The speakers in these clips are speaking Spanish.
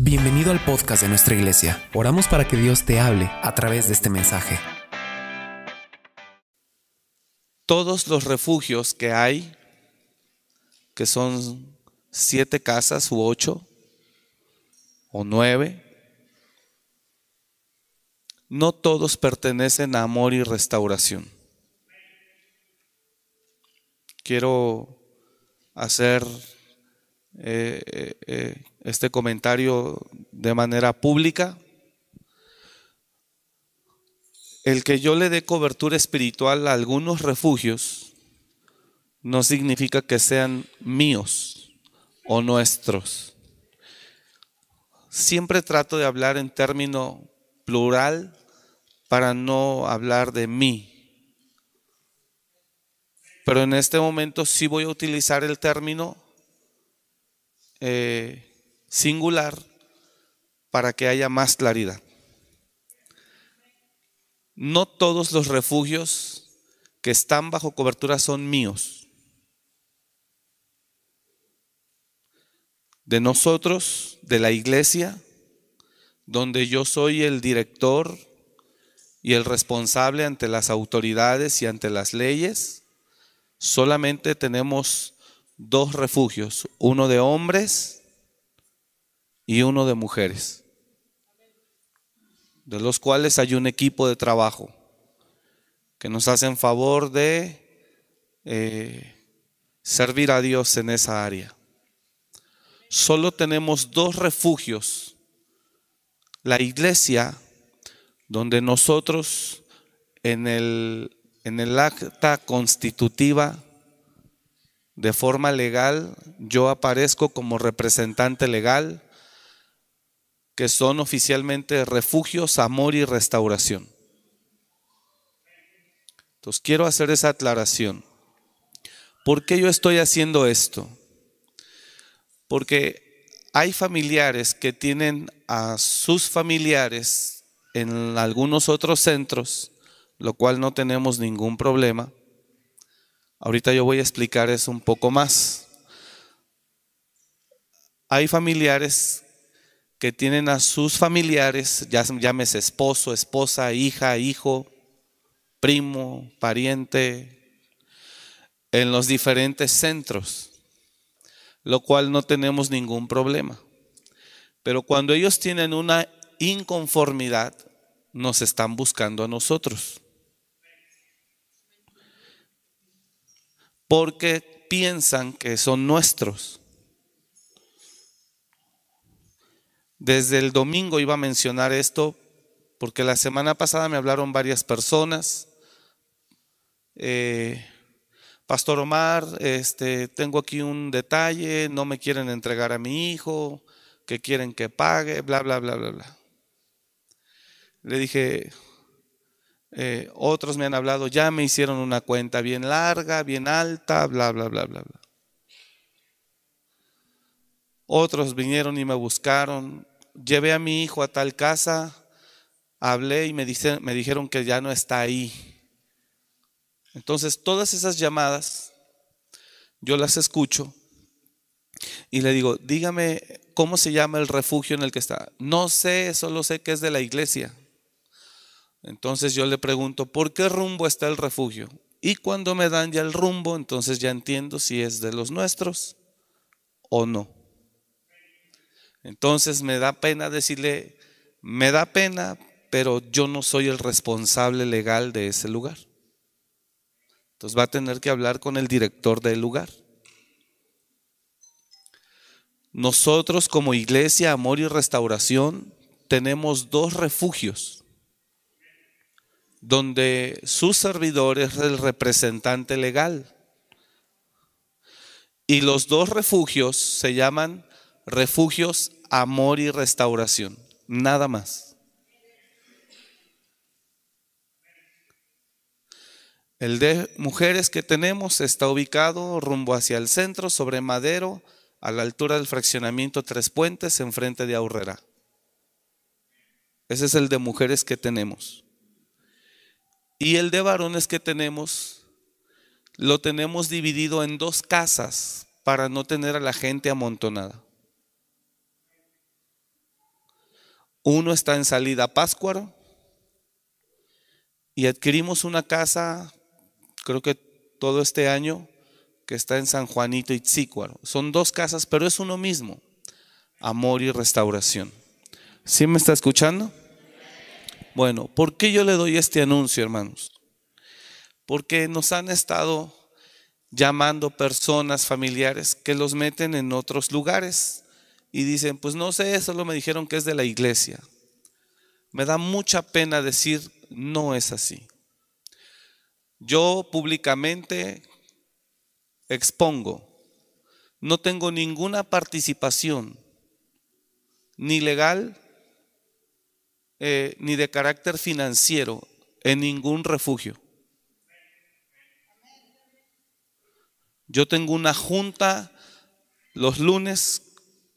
Bienvenido al podcast de nuestra iglesia. Oramos para que Dios te hable a través de este mensaje. Todos los refugios que hay, que son siete casas u ocho o nueve, no todos pertenecen a amor y restauración. Quiero hacer eh, eh, eh, este comentario de manera pública. El que yo le dé cobertura espiritual a algunos refugios no significa que sean míos o nuestros. Siempre trato de hablar en término plural para no hablar de mí. Pero en este momento sí voy a utilizar el término eh, singular para que haya más claridad. No todos los refugios que están bajo cobertura son míos. De nosotros, de la iglesia, donde yo soy el director y el responsable ante las autoridades y ante las leyes, solamente tenemos dos refugios, uno de hombres y uno de mujeres, de los cuales hay un equipo de trabajo que nos hacen favor de eh, servir a Dios en esa área. Solo tenemos dos refugios. La iglesia, donde nosotros en el, en el acta constitutiva de forma legal, yo aparezco como representante legal, que son oficialmente refugios, amor y restauración. Entonces quiero hacer esa aclaración. ¿Por qué yo estoy haciendo esto? Porque hay familiares que tienen a sus familiares en algunos otros centros, lo cual no tenemos ningún problema Ahorita yo voy a explicar eso un poco más. Hay familiares que tienen a sus familiares, ya llámese esposo, esposa, hija, hijo, primo, pariente, en los diferentes centros, lo cual no tenemos ningún problema. Pero cuando ellos tienen una inconformidad, nos están buscando a nosotros. porque piensan que son nuestros. Desde el domingo iba a mencionar esto porque la semana pasada me hablaron varias personas. Eh, Pastor Omar, este, tengo aquí un detalle, no me quieren entregar a mi hijo, que quieren que pague, bla, bla, bla, bla, bla. Le dije, eh, otros me han hablado, ya me hicieron una cuenta bien larga, bien alta, bla, bla, bla, bla, bla. Otros vinieron y me buscaron, llevé a mi hijo a tal casa, hablé y me, dijeron que ya no está ahí. Entonces todas esas llamadas yo las escucho y le digo, dígame cómo se llama el refugio en el que está. No sé, solo sé que es de la iglesia. Entonces yo le pregunto, ¿por qué rumbo está el refugio? Y cuando me dan ya el rumbo, entonces ya entiendo si es de los nuestros o no. Entonces me da pena decirle, me da pena, pero yo no soy el responsable legal de ese lugar. Entonces va a tener que hablar con el director del lugar. Nosotros como iglesia, amor y restauración tenemos dos refugios donde su servidor es el representante legal. Y los dos refugios se llaman refugios amor y restauración, nada más. El de mujeres que tenemos está ubicado rumbo hacia el centro, sobre Madero, a la altura del fraccionamiento Tres Puentes, enfrente de Aurrera. Ese es el de mujeres que tenemos. Y el de varones que tenemos, lo tenemos dividido en dos casas para no tener a la gente amontonada. Uno está en salida Páscuaro y adquirimos una casa, creo que todo este año, que está en San Juanito y Tzícuaro. Son dos casas, pero es uno mismo, amor y restauración. ¿Sí me está escuchando? Bueno, ¿por qué yo le doy este anuncio, hermanos? Porque nos han estado llamando personas familiares que los meten en otros lugares y dicen, pues no sé, solo me dijeron que es de la iglesia. Me da mucha pena decir, no es así. Yo públicamente expongo, no tengo ninguna participación, ni legal, eh, ni de carácter financiero, en ningún refugio. Yo tengo una junta los lunes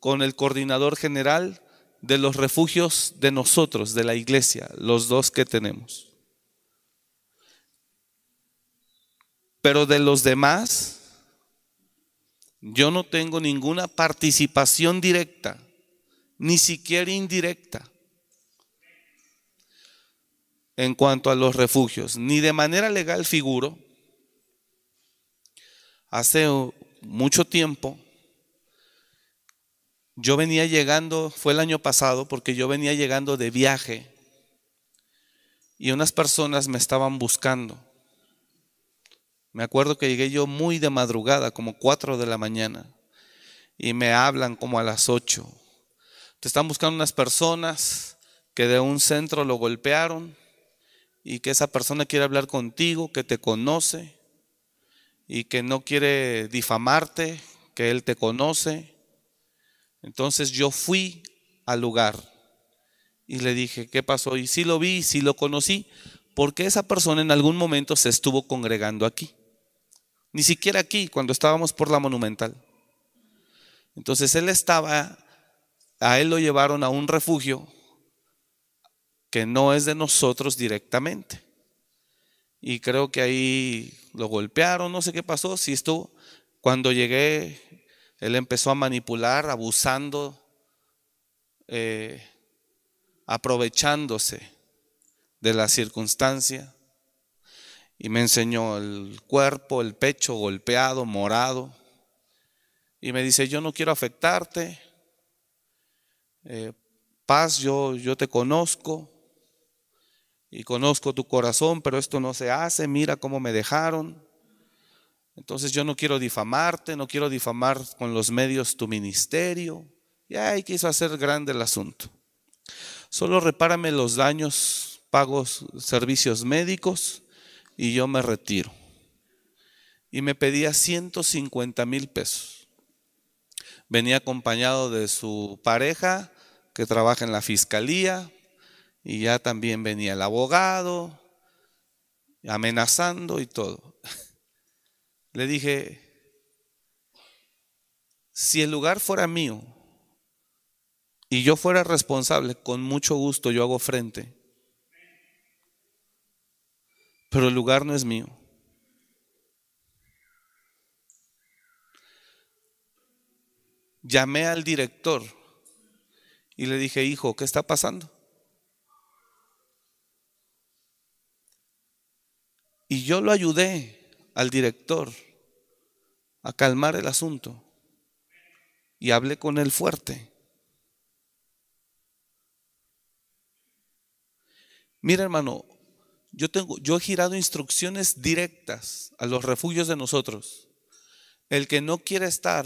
con el coordinador general de los refugios de nosotros, de la iglesia, los dos que tenemos. Pero de los demás, yo no tengo ninguna participación directa, ni siquiera indirecta, en cuanto a los refugios, ni de manera legal figuro. Hace mucho tiempo yo venía llegando, fue el año pasado, porque yo venía llegando de viaje y unas personas me estaban buscando. Me acuerdo que llegué yo muy de madrugada, como 4 de la mañana, y me hablan como a las 8. Te están buscando unas personas que de un centro lo golpearon y que esa persona quiere hablar contigo, que te conoce y que no quiere difamarte, que él te conoce entonces yo fui al lugar y le dije, ¿qué pasó? Y sí lo vi, sí lo conocí, porque esa persona en algún momento se estuvo congregando aquí. Ni siquiera aquí, cuando estábamos por la monumental. Entonces él estaba, a él lo llevaron a un refugio que no es de nosotros directamente. Y creo que ahí lo golpearon, no sé qué pasó, si estuvo. Cuando llegué, él empezó a manipular, abusando, eh, aprovechándose de la circunstancia. Y me enseñó el cuerpo, el pecho golpeado, morado. Y me dice, yo no quiero afectarte. Eh, paz, yo, yo te conozco. Y conozco tu corazón, pero esto no se hace. Mira cómo me dejaron. Entonces yo no quiero difamarte, no quiero difamar con los medios tu ministerio. Y ahí quiso hacer grande el asunto. Solo repárame los daños, pagos servicios médicos y yo me retiro. Y me pedía 150 mil pesos. Venía acompañado de su pareja que trabaja en la fiscalía y ya también venía el abogado amenazando y todo. Le dije, si el lugar fuera mío y yo fuera responsable, con mucho gusto yo hago frente. Pero el lugar no es mío. Llamé al director y le dije, hijo, ¿qué está pasando? Y yo lo ayudé al director a calmar el asunto y hablé con él fuerte. Mira, hermano, yo tengo yo he girado instrucciones directas a los refugios de nosotros. El que no quiere estar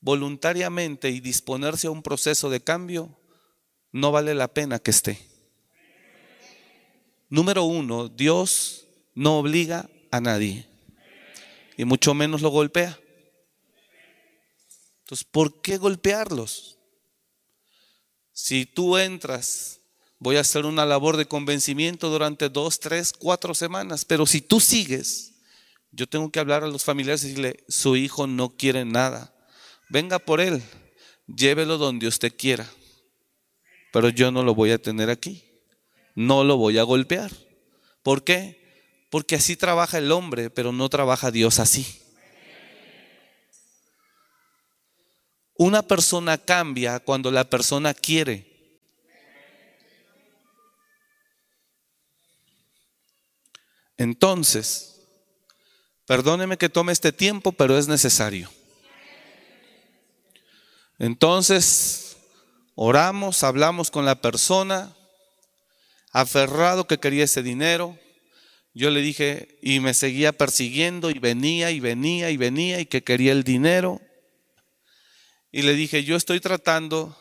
voluntariamente y disponerse a un proceso de cambio, no vale la pena que esté. Número uno, Dios no obliga a nadie. Y mucho menos lo golpea. Entonces, ¿por qué golpearlos? Si tú entras, voy a hacer una labor de convencimiento durante dos, tres, cuatro semanas, pero si tú sigues, yo tengo que hablar a los familiares y decirle, su hijo no quiere nada. Venga por él, llévelo donde usted quiera, pero yo no lo voy a tener aquí, no lo voy a golpear. ¿Por qué? Porque así trabaja el hombre, pero no trabaja Dios así. Una persona cambia cuando la persona quiere. Entonces, perdóneme que tome este tiempo, pero es necesario. Entonces, oramos, hablamos con la persona, aferrado que quería ese dinero, yo le dije, y me seguía persiguiendo, y venía, y venía, y venía, y que quería el dinero. Y le dije, yo estoy tratando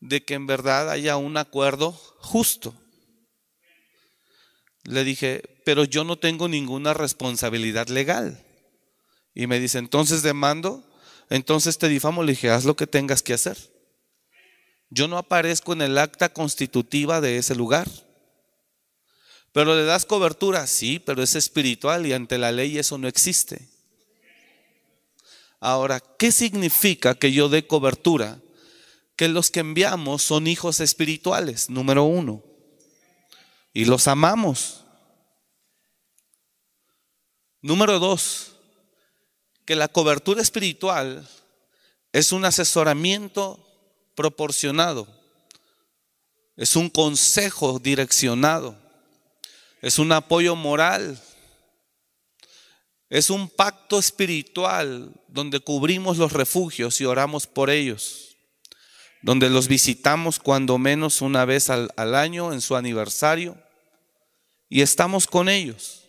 de que en verdad haya un acuerdo justo. Le dije, pero yo no tengo ninguna responsabilidad legal. Y me dice, entonces demando, entonces te difamo. Le dije, haz lo que tengas que hacer. Yo no aparezco en el acta constitutiva de ese lugar. Pero le das cobertura, sí, pero es espiritual y ante la ley eso no existe. Ahora, ¿qué significa que yo dé cobertura? Que los que enviamos son hijos espirituales, número uno. Y los amamos. Número dos, que la cobertura espiritual es un asesoramiento proporcionado, es un consejo direccionado, es un apoyo moral, es un pacto espiritual donde cubrimos los refugios y oramos por ellos, donde los visitamos cuando menos una vez al, año en su aniversario y estamos con ellos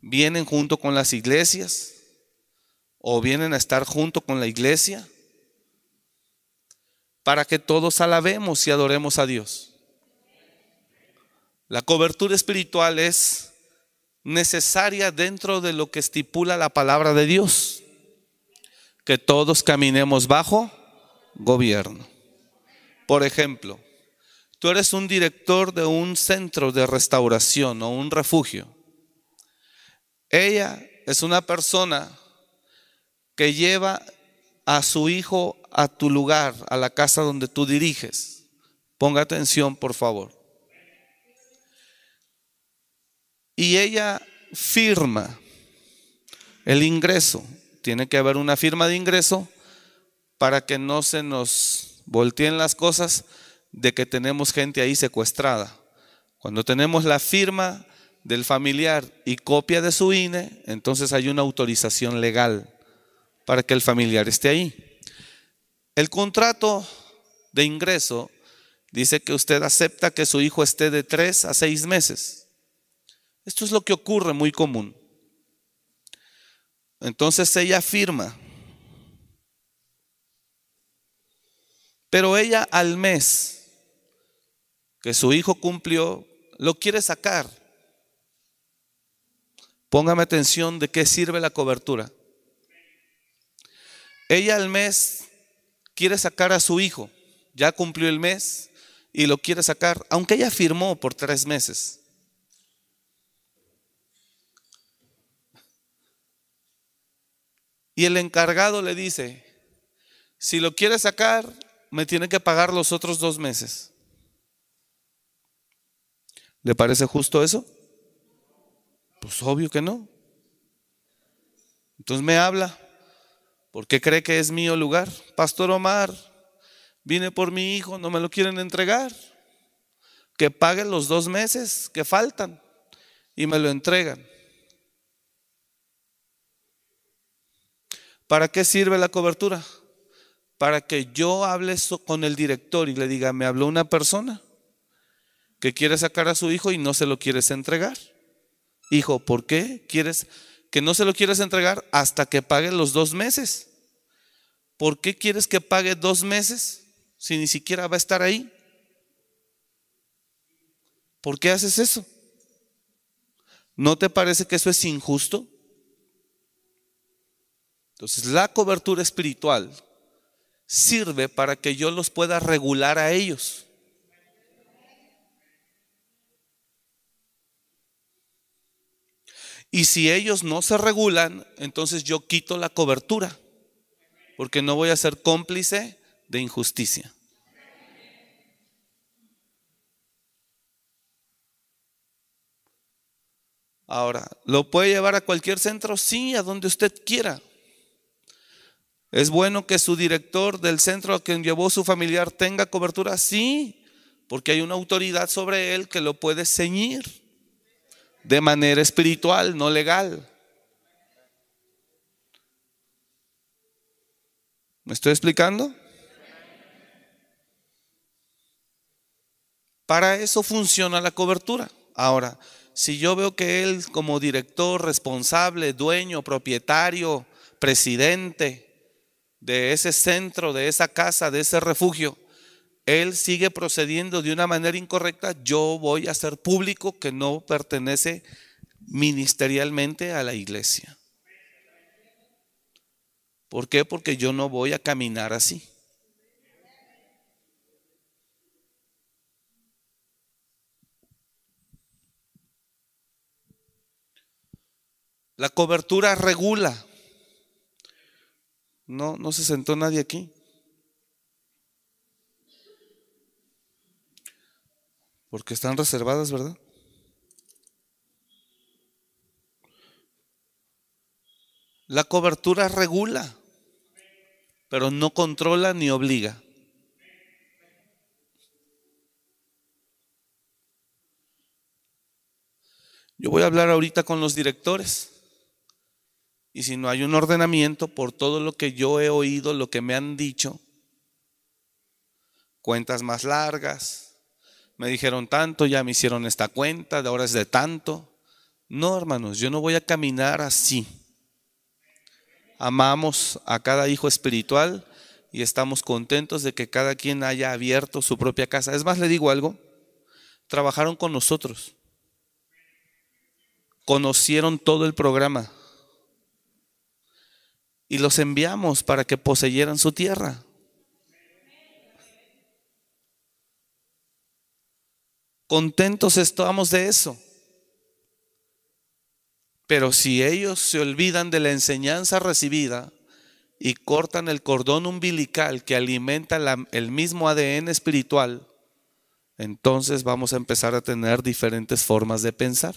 vienen junto con las iglesias o vienen a estar junto con la iglesia para que todos alabemos y adoremos a Dios. La cobertura espiritual es necesaria dentro de lo que estipula la palabra de Dios, que todos caminemos bajo gobierno. Por ejemplo, tú eres un director de un centro de restauración o un refugio ella es una persona que lleva a su hijo a tu lugar, a la casa donde tú diriges. Ponga atención, por favor. Y ella firma el ingreso. Tiene que haber una firma de ingreso para que no se nos volteen las cosas de que tenemos gente ahí secuestrada. Cuando tenemos la firma del familiar y copia de su INE, entonces hay una autorización legal para que el familiar esté ahí. El contrato de ingreso dice que usted acepta que su hijo esté de tres a seis meses. Esto es lo que ocurre muy común. Entonces ella firma. Pero ella al mes que su hijo cumplió, lo quiere sacar Póngame atención de qué sirve la cobertura. Ella al mes quiere sacar a su hijo, ya cumplió el mes y lo quiere sacar, aunque ella firmó por tres meses. Y el encargado le dice, si lo quiere sacar, me tiene que pagar los otros dos meses. ¿Le parece justo eso? Pues obvio que no. Entonces me habla. ¿Por qué cree que es mío lugar? Pastor Omar, vine por mi hijo, no me lo quieren entregar. Que paguen los dos meses que faltan y me lo entregan. ¿Para qué sirve la cobertura? Para que yo hable con el director y le diga, me habló una persona que quiere sacar a su hijo y no se lo quieres entregar. Hijo, ¿por qué quieres que no se lo quieres entregar hasta que pague los dos meses? ¿Por qué quieres que pague dos meses si ni siquiera va a estar ahí? ¿Por qué haces eso? ¿No te parece que eso es injusto? Entonces, la cobertura espiritual sirve para que yo los pueda regular a ellos. Y si ellos no se regulan, entonces yo quito la cobertura, porque no voy a ser cómplice de injusticia. Ahora, ¿lo puede llevar a cualquier centro? Sí, a donde usted quiera. ¿Es bueno que su director del centro a quien llevó su familiar tenga cobertura? Sí, porque hay una autoridad sobre él que lo puede ceñir de manera espiritual, no legal. ¿Me estoy explicando? Para eso funciona la cobertura. Ahora, si yo veo que él como director, responsable, dueño, propietario, presidente de ese centro, de esa casa, de ese refugio, él sigue procediendo de una manera incorrecta, yo voy a hacer público que no pertenece ministerialmente a la iglesia. ¿Por qué? Porque yo no voy a caminar así. La cobertura regula. No, no se sentó nadie aquí. Porque están reservadas, ¿verdad? La cobertura regula, pero no controla ni obliga. Yo voy a hablar ahorita con los directores. Y si no hay un ordenamiento por todo lo que yo he oído, lo que me han dicho, cuentas más largas, me dijeron tanto, ya me hicieron esta cuenta, de ahora es de tanto. No, hermanos, yo no voy a caminar así. Amamos a cada hijo espiritual y estamos contentos de que cada quien haya abierto su propia casa. Es más, le digo algo, trabajaron con nosotros, conocieron todo el programa y los enviamos para que poseyeran su tierra. Contentos estamos de eso. Pero si ellos se olvidan de la enseñanza recibida y cortan el cordón umbilical que alimenta el mismo ADN espiritual, entonces vamos a empezar a tener diferentes formas de pensar.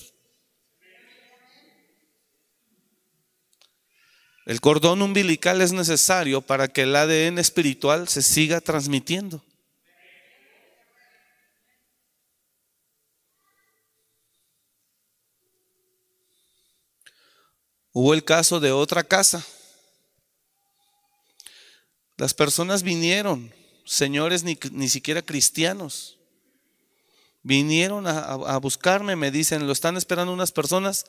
El cordón umbilical es necesario para que el ADN espiritual se siga transmitiendo. Hubo el caso de otra casa. Las personas vinieron, señores ni, siquiera cristianos, vinieron a, a buscarme, me dicen, lo están esperando unas personas,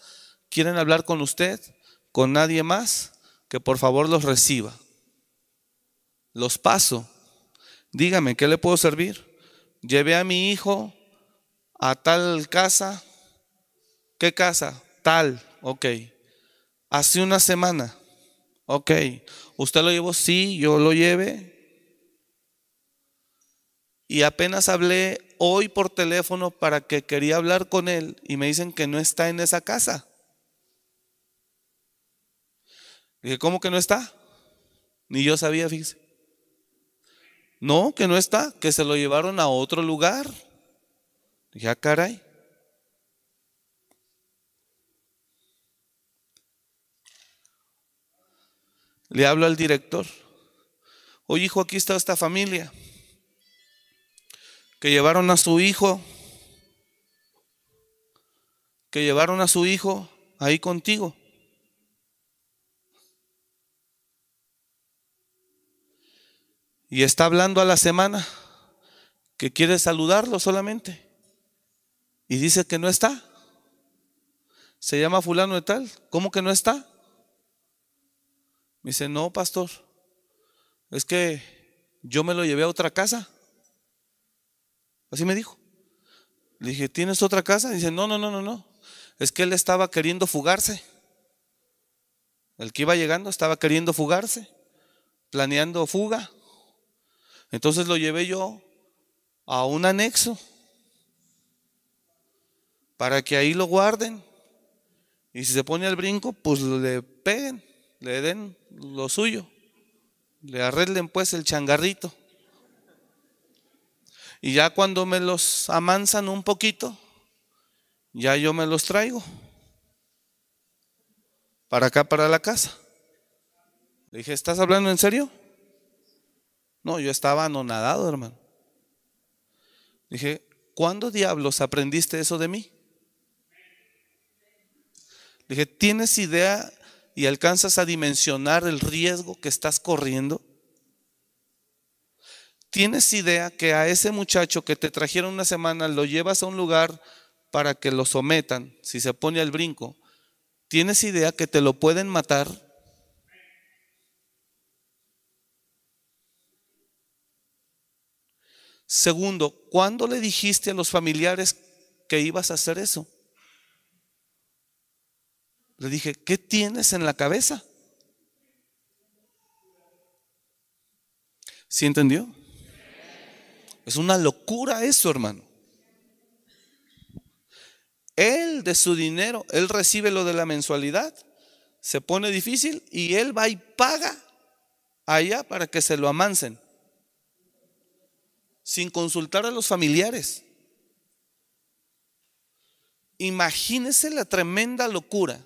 quieren hablar con usted, con nadie más que por favor los reciba. Los paso. Dígame, ¿qué le puedo servir? Llevé a mi hijo a tal casa. ¿Qué casa? Tal, ok. Hace una semana. Ok. ¿Usted lo llevó? Sí, yo lo llevé. Y apenas hablé hoy por teléfono para que quería hablar con él y me dicen que no está en esa casa. Dije, ¿cómo que no está? Ni yo sabía, fíjese. No, que no está, que se lo llevaron a otro lugar. Dije, ah, caray. Le hablo al director. Oye, hijo, aquí está esta familia. Que llevaron a su hijo. Que llevaron a su hijo ahí contigo. Y está hablando a la semana que quiere saludarlo solamente y dice que no está. Se llama fulano de tal. ¿Cómo que no está? Me dice, no, pastor, es que yo me lo llevé a otra casa. Así me dijo. Le dije, ¿tienes otra casa? Dice, no, no, no, no, no. Es que él estaba queriendo fugarse. El que iba llegando estaba queriendo fugarse, planeando fuga. Entonces lo llevé yo a un anexo para que ahí lo guarden. Y si se pone al brinco, pues le peguen, le den lo suyo, le arreglen pues el changarrito. Y ya cuando me los amansan un poquito, ya yo me los traigo para acá, para la casa. Le dije, ¿estás hablando en serio? No, yo estaba anonadado, hermano. Dije, ¿cuándo diablos aprendiste eso de mí? Dije, ¿tienes idea y alcanzas a dimensionar el riesgo que estás corriendo? ¿Tienes idea que a ese muchacho que te trajeron una semana lo llevas a un lugar para que lo sometan, si se pone al brinco? ¿Tienes idea que te lo pueden matar? Segundo, ¿cuándo le dijiste a los familiares que ibas a hacer eso? Le dije, ¿qué tienes en la cabeza? ¿Sí entendió? Es una locura eso, hermano. Él de su dinero, él recibe lo de la mensualidad, se pone difícil y él va y paga allá para que se lo amansen sin consultar a los familiares. Imagínese la tremenda locura.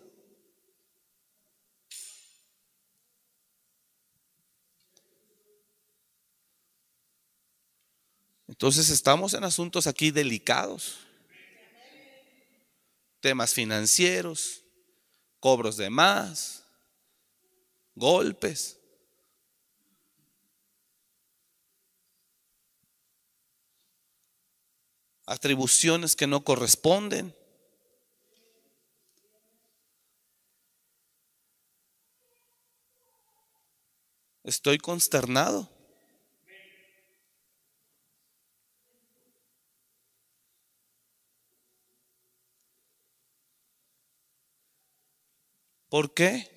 Entonces estamos en asuntos aquí delicados. Temas financieros, cobros de más, golpes. Atribuciones que no corresponden. Estoy consternado. ¿Por qué?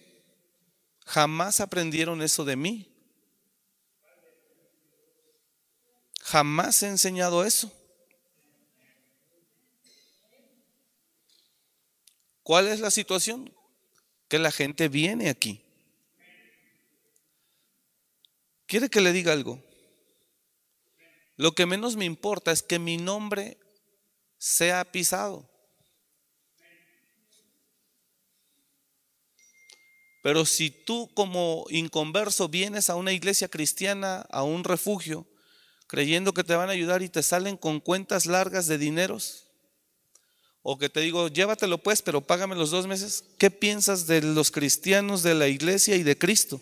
Jamás aprendieron eso de mí. Jamás he enseñado eso. ¿Cuál es la situación? Que la gente viene aquí. ¿Quiere que le diga algo? Lo que menos me importa es que mi nombre sea pisado. Pero si tú como inconverso vienes a una iglesia cristiana, a un refugio, creyendo que te van a ayudar y te salen con cuentas largas de dineros, o que te digo, llévatelo pues, pero págame los dos meses, ¿qué piensas de los cristianos de la iglesia y de Cristo?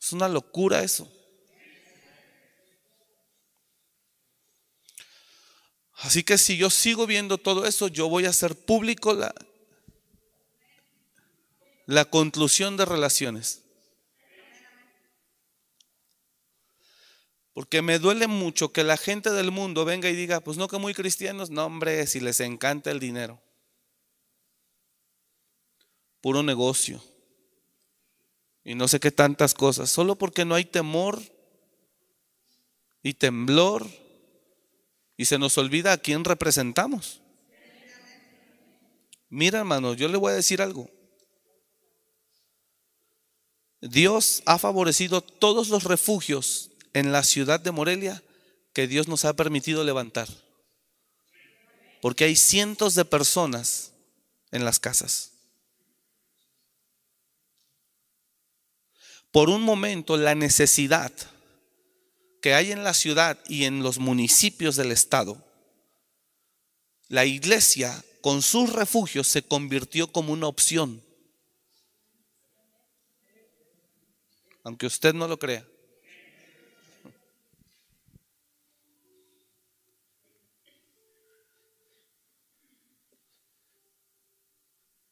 Es una locura eso. Así que si yo sigo viendo todo eso, yo voy a hacer público la, la conclusión de relaciones. Porque me duele mucho que la gente del mundo venga y diga, pues no que muy cristianos, no hombre, si les encanta el dinero. Puro negocio. Y no sé qué tantas cosas. Solo porque no hay temor y temblor y se nos olvida a quién representamos. Mira hermano, yo le voy a decir algo. Dios ha favorecido todos los refugios en la ciudad de Morelia que Dios nos ha permitido levantar. Porque hay cientos de personas en las casas. Por un momento la necesidad que hay en la ciudad y en los municipios del estado, la iglesia con sus refugios se convirtió como una opción. Aunque usted no lo crea.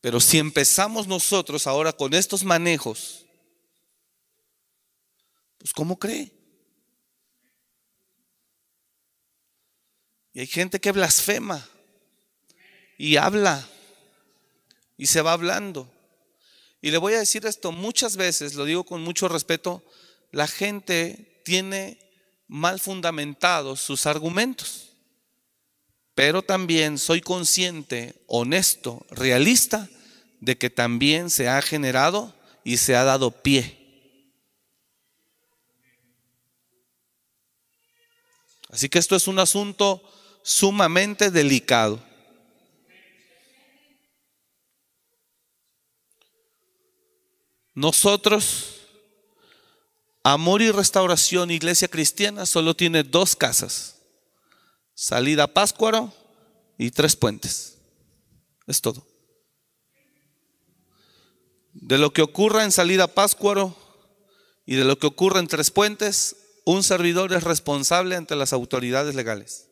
Pero si empezamos nosotros ahora con estos manejos, pues ¿cómo cree? Y hay gente que blasfema y habla y se va hablando. Y le voy a decir esto, muchas veces, lo digo con mucho respeto, la gente tiene mal fundamentados sus argumentos pero también soy consciente, honesto, realista, de que también se ha generado y se ha dado pie. Así que esto es un asunto sumamente delicado. Nosotros, Amor y Restauración, Iglesia Cristiana, solo tiene dos casas salida Páscuaro y Tres Puentes. Es todo. De lo que ocurra en salida Páscuaro y de lo que ocurra en Tres Puentes, un servidor es responsable ante las autoridades legales.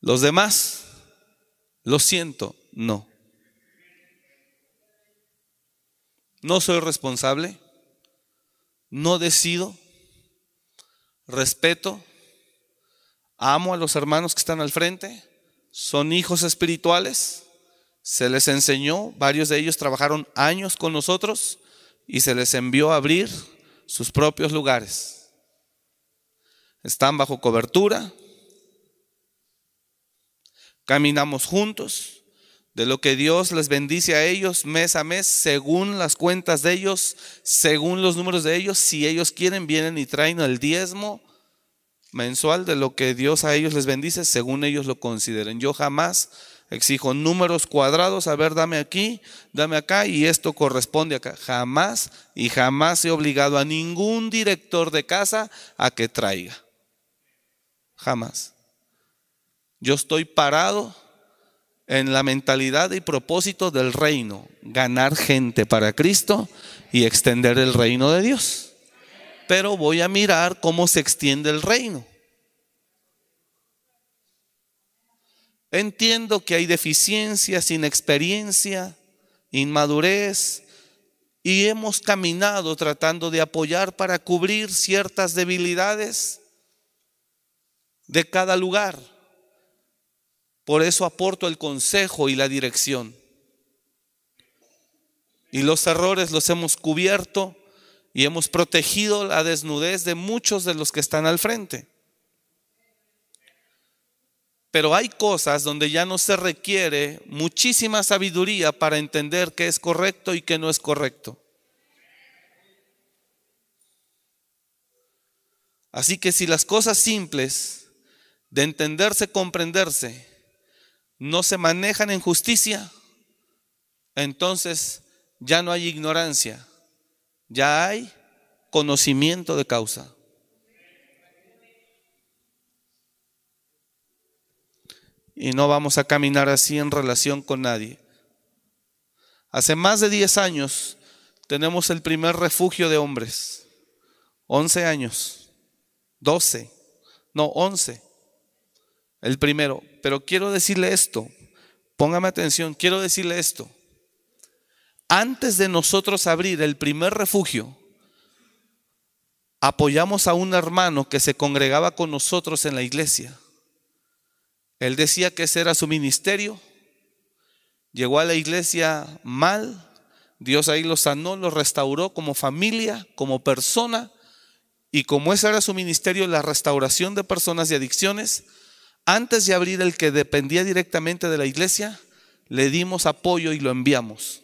Los demás, lo siento, no. No soy responsable, no decido, respeto, amo a los hermanos que están al frente, son hijos espirituales, se les enseñó, varios de ellos trabajaron años con nosotros y se les envió a abrir sus propios lugares. Están bajo cobertura, caminamos juntos, de lo que Dios les bendice a ellos mes a mes, según las cuentas de ellos, según los números de ellos, si ellos quieren, vienen y traen el diezmo mensual de lo que Dios a ellos les bendice, según ellos lo consideren. Yo jamás exijo números cuadrados, a ver, dame aquí, dame acá, y esto corresponde acá. Jamás y jamás he obligado a ningún director de casa a que traiga. Jamás. Yo estoy parado en la mentalidad y propósito del reino, ganar gente para Cristo y extender el reino de Dios. Pero voy a mirar cómo se extiende el reino. Entiendo que hay deficiencias, inexperiencia, inmadurez, y hemos caminado tratando de apoyar para cubrir ciertas debilidades de cada lugar. Por eso aporto el consejo y la dirección. Y los errores los hemos cubierto y hemos protegido la desnudez de muchos de los que están al frente. Pero hay cosas donde ya no se requiere muchísima sabiduría para entender qué es correcto y qué no es correcto. Así que si las cosas simples de entenderse, comprenderse, no se manejan en justicia, entonces ya no hay ignorancia, ya hay conocimiento de causa. Y no vamos a caminar así en relación con nadie. Hace más de 10 años tenemos el primer refugio de hombres. 11 años. 12. No, 11 el primero. Pero quiero decirle esto, póngame atención, quiero decirle esto. Antes de nosotros abrir el primer refugio, apoyamos a un hermano que se congregaba con nosotros en la iglesia. Él decía que ese era su ministerio. Llegó a la iglesia mal. Dios ahí lo sanó, lo restauró como familia, como persona. Y como ese era su ministerio, la restauración de personas y adicciones, antes de abrir el que dependía directamente de la iglesia, le dimos apoyo y lo enviamos.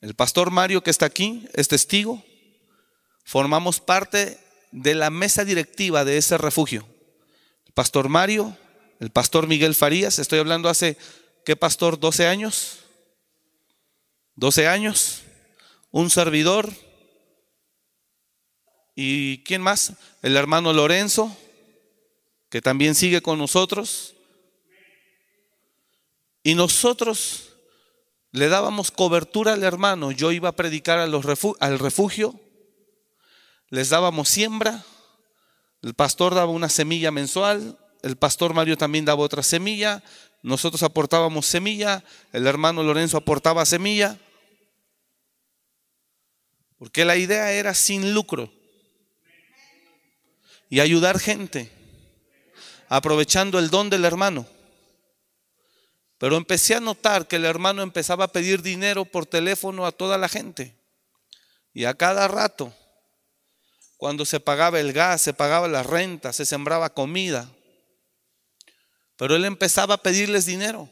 El pastor Mario que está aquí es testigo. Formamos parte de la mesa directiva de ese refugio. El pastor Mario, el pastor Miguel Farías, estoy hablando hace, ¿qué pastor? 12 años. 12 años. Un servidor. ¿Y quién más? El hermano Lorenzo que también sigue con nosotros. Y nosotros le dábamos cobertura al hermano. Yo iba a predicar al refugio, les dábamos siembra, el pastor daba una semilla mensual, el pastor Mario también daba otra semilla, nosotros aportábamos semilla, el hermano Lorenzo aportaba semilla, porque la idea era sin lucro y ayudar gente aprovechando el don del hermano. Pero empecé a notar que el hermano empezaba a pedir dinero por teléfono a toda la gente. Y a cada rato, cuando se pagaba el gas, se pagaba la renta, se sembraba comida. Pero él empezaba a pedirles dinero.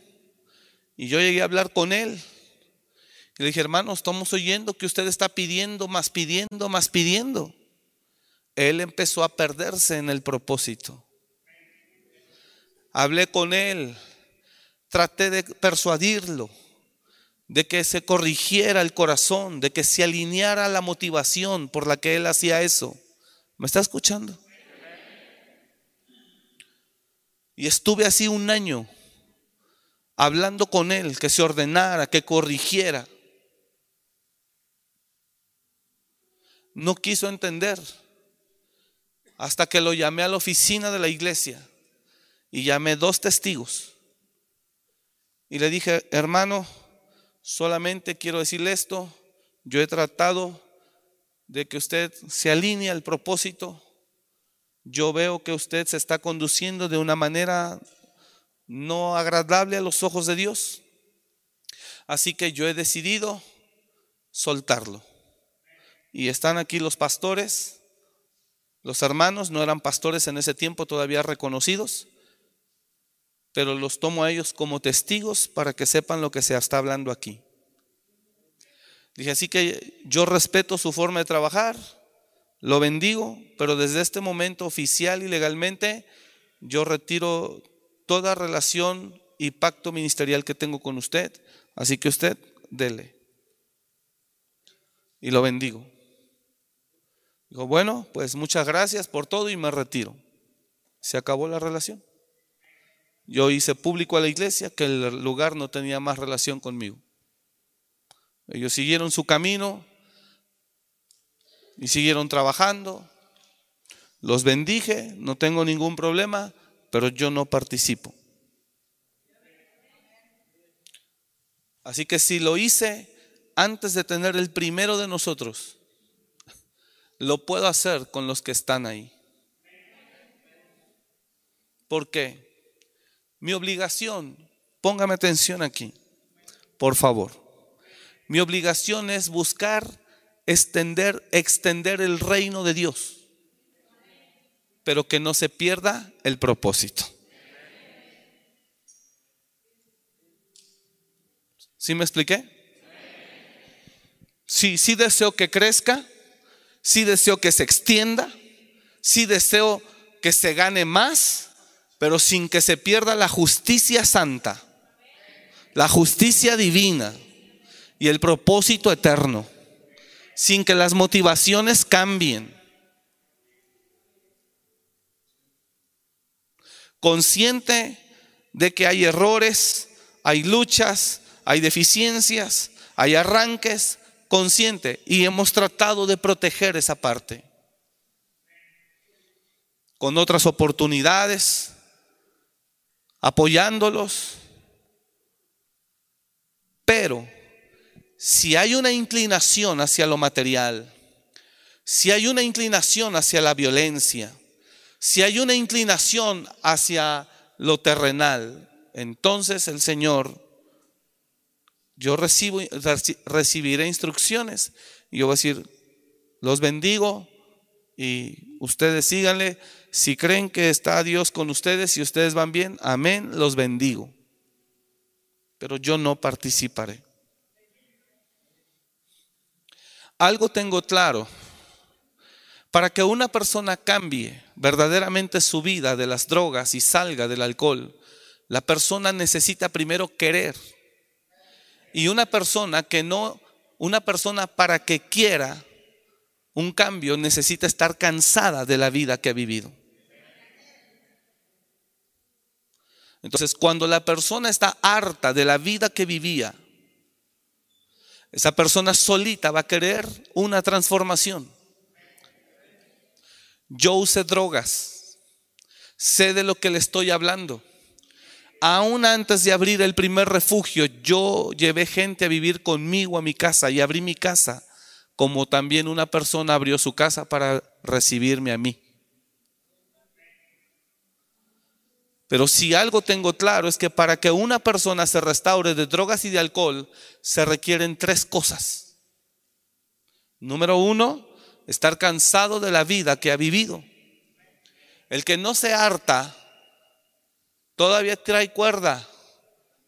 Y yo llegué a hablar con él. Y le dije, hermano, estamos oyendo que usted está pidiendo, más pidiendo, más pidiendo. Él empezó a perderse en el propósito hablé con él, traté de persuadirlo, de que se corrigiera el corazón, de que se alineara la motivación por la que él hacía eso. ¿Me está escuchando? Y estuve así un año hablando con él, que se ordenara, que corrigiera. No quiso entender hasta que lo llamé a la oficina de la iglesia y llamé dos testigos. Y le dije, hermano, solamente quiero decirle esto, yo he tratado de que usted se alinee al propósito. Yo veo que usted se está conduciendo de una manera no agradable a los ojos de Dios. Así que yo he decidido soltarlo. Y están aquí los pastores, los hermanos, no eran pastores en ese tiempo todavía reconocidos, pero los tomo a ellos como testigos para que sepan lo que se está hablando aquí. Dije, así que yo respeto su forma de trabajar, lo bendigo, pero desde este momento oficial y legalmente yo retiro toda relación y pacto ministerial que tengo con usted. Así que usted, dele. Y lo bendigo. Digo, bueno, pues muchas gracias por todo y me retiro. Se acabó la relación. Yo hice público a la iglesia que el lugar no tenía más relación conmigo. Ellos siguieron su camino y siguieron trabajando. Los bendije, no tengo ningún problema pero yo no participo. Así que si lo hice antes de tener el primero de nosotros, lo puedo hacer con los que están ahí. ¿Por qué? Mi obligación, póngame atención aquí, por favor. Mi obligación es buscar extender, extender el reino de Dios pero que no se pierda el propósito. ¿Sí me expliqué? Sí, sí deseo que crezca, sí deseo que se extienda, sí deseo que se gane más, pero sin que se pierda la justicia santa, la justicia divina y el propósito eterno, sin que las motivaciones cambien consciente de que hay errores, hay luchas, hay deficiencias, hay arranques, consciente. Y hemos tratado de proteger esa parte. Con otras oportunidades, apoyándolos. Pero si hay una inclinación hacia lo material, si hay una inclinación hacia la violencia, si hay una inclinación hacia lo terrenal, entonces el Señor, yo recibo, recibiré instrucciones y yo voy a decir, los bendigo y ustedes síganle. Si creen que está Dios con ustedes y ustedes van bien, amén, los bendigo. Pero yo no participaré. Algo tengo claro para que una persona cambie verdaderamente su vida de las drogas y salga del alcohol, la persona necesita primero querer. Y una persona que no, una persona para que quiera un cambio necesita estar cansada de la vida que ha vivido. Entonces, cuando la persona está harta de la vida que vivía, esa persona solita va a querer una transformación. Yo usé drogas. Sé de lo que le estoy hablando. Aún antes de abrir el primer refugio, yo llevé gente a vivir conmigo a mi casa y abrí mi casa, como también una persona abrió su casa para recibirme a mí. Pero si algo tengo claro es que para que una persona se restaure de drogas y de alcohol, se requieren tres cosas. Número uno, estar cansado de la vida que ha vivido. El que no se harta, todavía trae cuerda,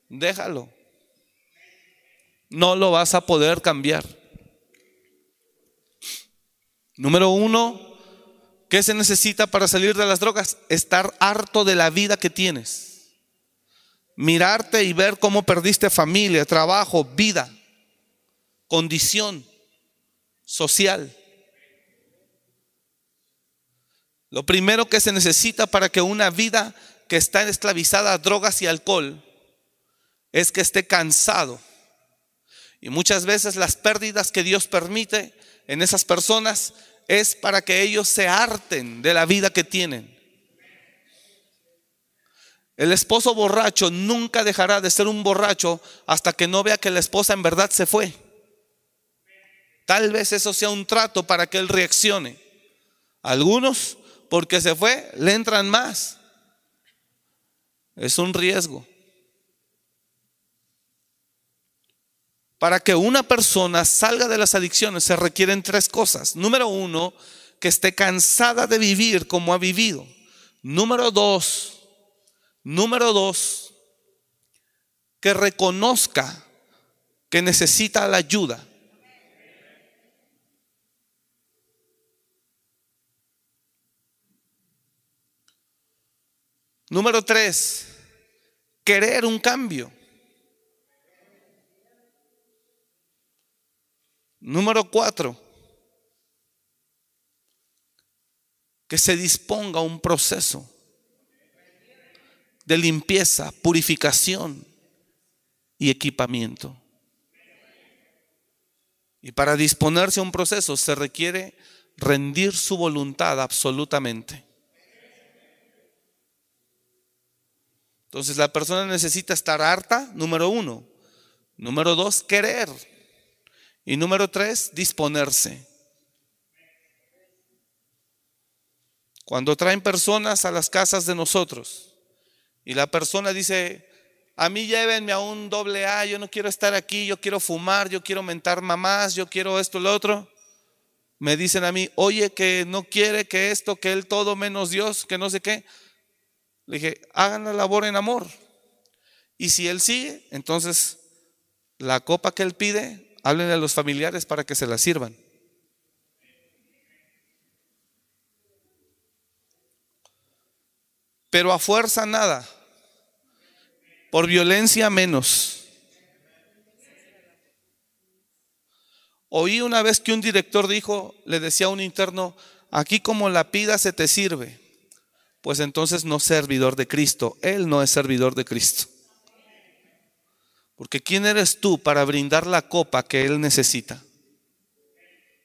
déjalo. No lo vas a poder cambiar. Número uno, ¿qué se necesita para salir de las drogas? Estar harto de la vida que tienes. mirarte y ver cómo perdiste familia, trabajo, vida, condición social. Lo primero que se necesita para que una vida que está esclavizada a drogas y alcohol es que esté cansado. Y muchas veces las pérdidas que Dios permite en esas personas es para que ellos se harten de la vida que tienen. El esposo borracho nunca dejará de ser un borracho hasta que no vea que la esposa en verdad se fue. Tal vez eso sea un trato para que él reaccione. Algunos, porque se fue, le entran más. Es un riesgo. Para que una persona salga de las adicciones se requieren tres cosas. Número uno, que esté cansada de vivir como ha vivido. Número dos, número dos, que reconozca que necesita la ayuda. Número tres, querer un cambio. Número cuatro, que se disponga un proceso de limpieza, purificación y equipamiento. Y para disponerse a un proceso se requiere rendir su voluntad absolutamente. Entonces la persona necesita estar harta, número uno. Número dos, querer. Y número tres, disponerse. Cuando traen personas a las casas de nosotros y la persona dice, a mí llévenme a un doble A, yo no quiero estar aquí, yo quiero fumar, yo quiero mentar mamás, yo quiero esto, lo otro. Me dicen a mí, oye, que no quiere, que esto, que él todo menos Dios, que no sé qué. Le dije, hagan la labor en amor. Y si él sigue, entonces la copa que él pide, Háblenle a los familiares para que se la sirvan. Pero a fuerza nada. Por violencia menos. Oí una vez que un director dijo, le decía a un interno, aquí como la pida se te sirve, pues entonces no servidor de Cristo, él no es servidor de Cristo. Porque ¿quién eres tú para brindar la copa que Él necesita?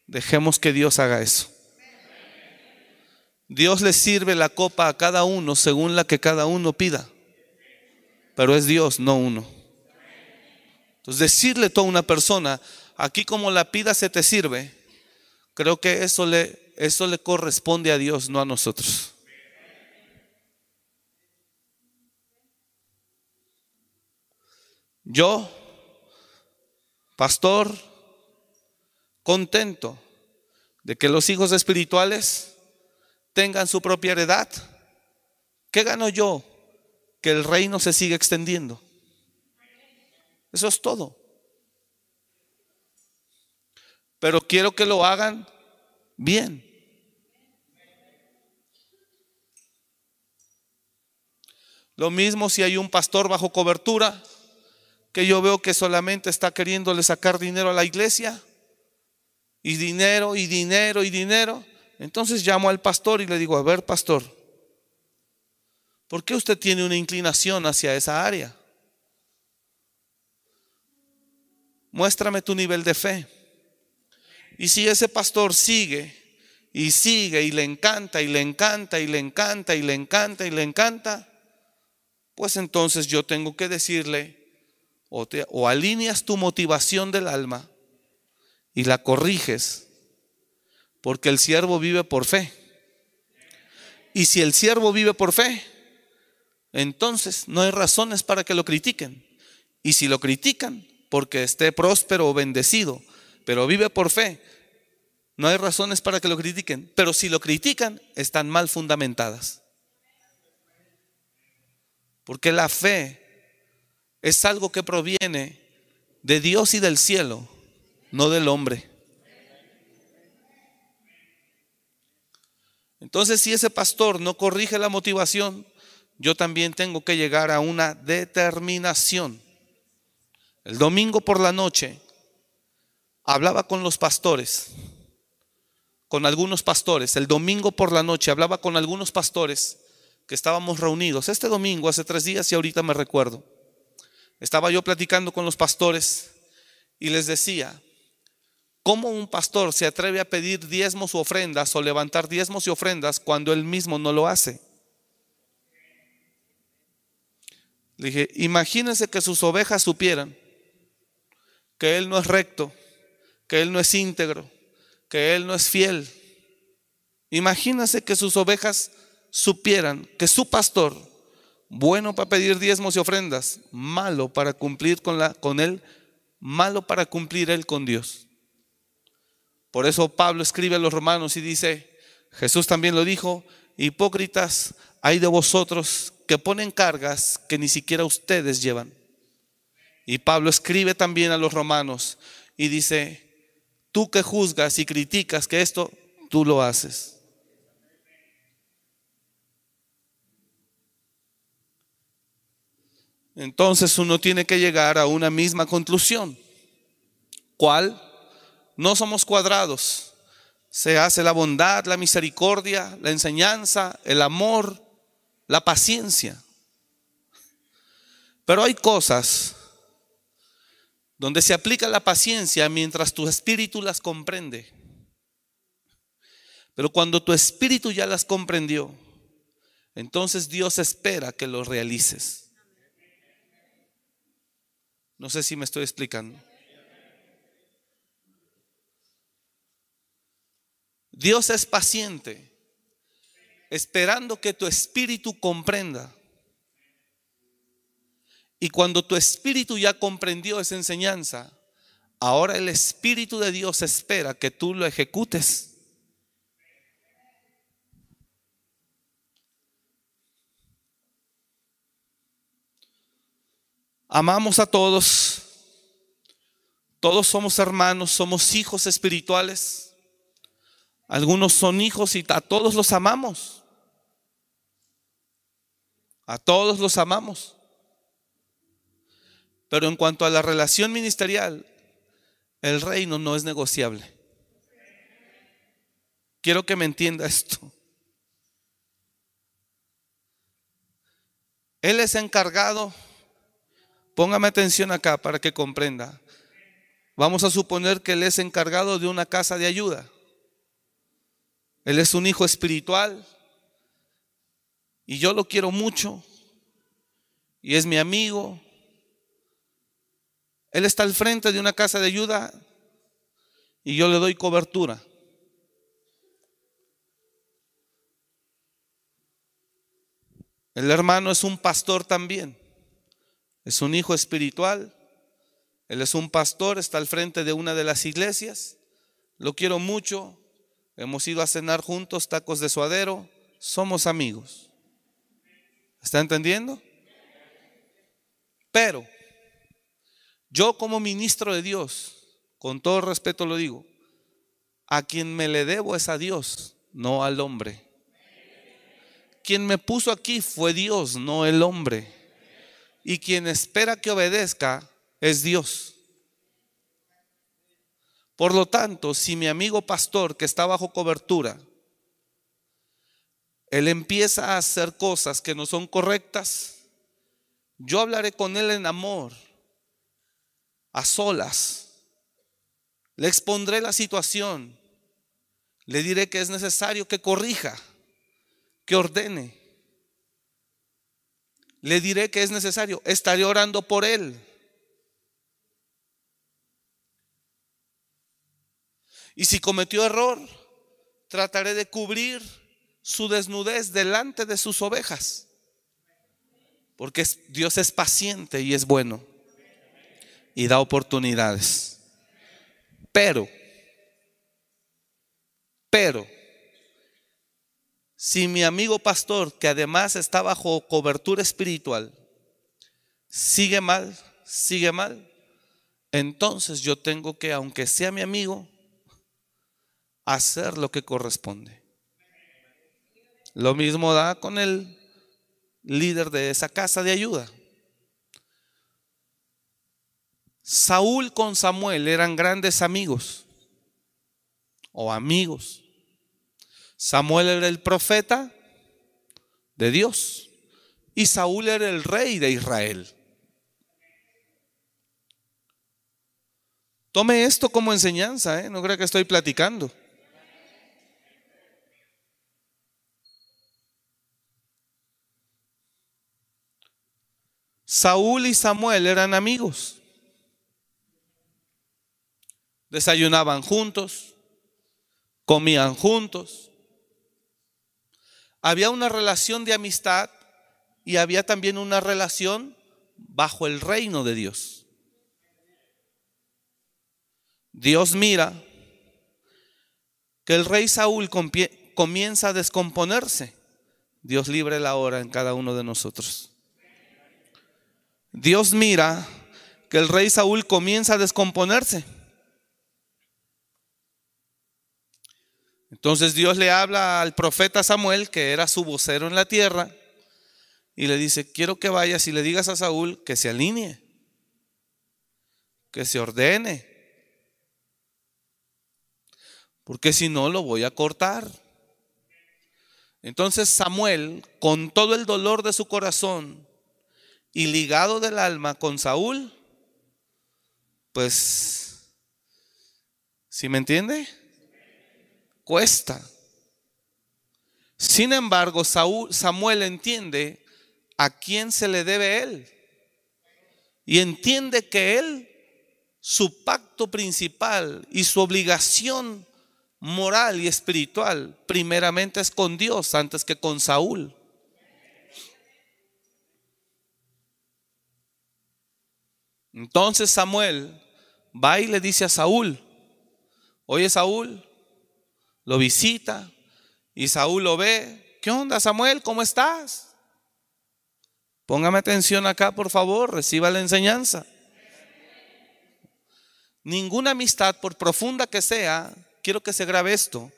Dejemos que Dios haga eso. Dios le sirve la copa a cada uno según la que cada uno pida. Pero es Dios, no uno. Entonces decirle a una persona, aquí como la pida se te sirve, creo que eso le, eso le corresponde a Dios, no a nosotros. Yo, pastor, contento de que los hijos espirituales tengan su propia heredad. ¿Qué gano yo? Que el reino se siga extendiendo. Eso es todo. Pero quiero que lo hagan bien. Lo mismo si hay un pastor bajo cobertura que yo veo que solamente está queriéndole sacar dinero a la iglesia, y dinero, y dinero, y dinero. Entonces llamo al pastor y le digo, a ver, pastor, ¿por qué usted tiene una inclinación hacia esa área? Muéstrame tu nivel de fe. Y si ese pastor sigue y sigue y le encanta y le encanta y le encanta y le encanta y le encanta, pues entonces yo tengo que decirle, o, alineas tu motivación del alma y la corriges, porque el siervo vive por fe. Y si el siervo vive por fe, entonces no hay razones para que lo critiquen. Y si lo critican porque esté próspero o bendecido, pero vive por fe, no hay razones para que lo critiquen. Pero si lo critican, están mal fundamentadas. Porque la fe es algo que proviene de Dios y del cielo, no del hombre. Entonces, si ese pastor no corrige la motivación, yo también tengo que llegar a una determinación. El domingo por la noche hablaba con los pastores, con algunos pastores. El domingo por la noche hablaba con algunos pastores que estábamos reunidos. Este domingo, hace tres días y ahorita me recuerdo. Estaba yo platicando con los pastores y les decía, ¿cómo un pastor se atreve a pedir diezmos u ofrendas o levantar diezmos y ofrendas cuando él mismo no lo hace? Le dije, imagínense que sus ovejas supieran que Él no es recto, que Él no es íntegro, que Él no es fiel. Imagínense que sus ovejas supieran que su pastor, bueno para pedir diezmos y ofrendas, malo para cumplir con, la, con Él, malo para cumplir Él con Dios. Por eso Pablo escribe a los romanos y dice, Jesús también lo dijo, hipócritas, hay de vosotros que ponen cargas que ni siquiera ustedes llevan. Y Pablo escribe también a los romanos y dice, tú que juzgas y criticas que esto, tú lo haces. Entonces uno tiene que llegar a una misma conclusión. ¿Cuál? No somos cuadrados. Se hace la bondad, la misericordia, la enseñanza, el amor, la paciencia. Pero hay cosas donde se aplica la paciencia mientras tu espíritu las comprende. Pero cuando tu espíritu ya las comprendió, entonces Dios espera que lo realices. No sé si me estoy explicando. Dios es paciente, esperando que tu espíritu comprenda. Y cuando tu espíritu ya comprendió esa enseñanza, ahora el Espíritu de Dios espera que tú lo ejecutes. Amamos a todos. Todos somos hermanos, somos hijos espirituales. Algunos son hijos y a todos los amamos. A todos los amamos. Pero en cuanto a la relación ministerial, el reino no es negociable. Quiero que me entienda esto. Él es encargado, póngame atención acá para que comprenda. Vamos a suponer que Él es encargado de una casa de ayuda. Él es un hijo espiritual y yo lo quiero mucho y es mi amigo él está al frente de una casa de ayuda y yo le doy cobertura. El hermano es un pastor también. Es un hijo espiritual. Él es un pastor, está al frente de una de las iglesias. Lo quiero mucho. Hemos ido a cenar juntos, tacos de suadero. Somos amigos. ¿Está entendiendo? Pero yo como ministro de Dios, con todo respeto lo digo, a quien me le debo es a Dios, no al hombre. Quien me puso aquí fue Dios, no el hombre. Y quien espera que obedezca es Dios. Por lo tanto, si mi amigo pastor que está bajo cobertura, él empieza a hacer cosas que no son correctas, yo hablaré con él en amor a solas. Le expondré la situación. Le diré que es necesario que corrija, que ordene. Le diré que es necesario. Estaré orando por él. Y si cometió error, trataré de cubrir su desnudez delante de sus ovejas. Porque Dios es paciente y es bueno y da oportunidades. Pero, pero, si mi amigo pastor, que además está bajo cobertura espiritual, sigue mal, sigue mal, entonces yo tengo que, aunque sea mi amigo, hacer lo que corresponde. Lo mismo da con el líder de esa casa de ayuda. Saúl con Samuel eran grandes amigos o amigos. Samuel era el profeta de Dios y Saúl era el rey de Israel. Tome esto como enseñanza, ¿eh? no creo que estoy platicando. Saúl y Samuel eran amigos. Desayunaban juntos, comían juntos. Había una relación de amistad y había también una relación bajo el reino de Dios. Dios mira que el rey Saúl comienza a descomponerse. Dios libre la hora en cada uno de nosotros. Dios mira que el rey Saúl comienza a descomponerse. Entonces Dios le habla al profeta Samuel, que era su vocero en la tierra, y le dice, quiero que vayas y le digas a Saúl que se alinee, que se ordene, porque si no lo voy a cortar. Entonces Samuel, con todo el dolor de su corazón, y ligado del alma con Saúl, pues, ¿sí me entiende? Cuesta. Sin embargo, Saúl, Samuel entiende a quién se le debe él. Y entiende que él, su pacto principal y su obligación moral y espiritual, primeramente es con Dios antes que con Saúl. Entonces Samuel va y le dice a Saúl, oye Saúl, lo visita y Saúl lo ve. ¿Qué onda Samuel? ¿Cómo estás? Póngame atención acá, por favor, reciba la enseñanza. Ninguna amistad, por profunda que sea, quiero que se grabe esto,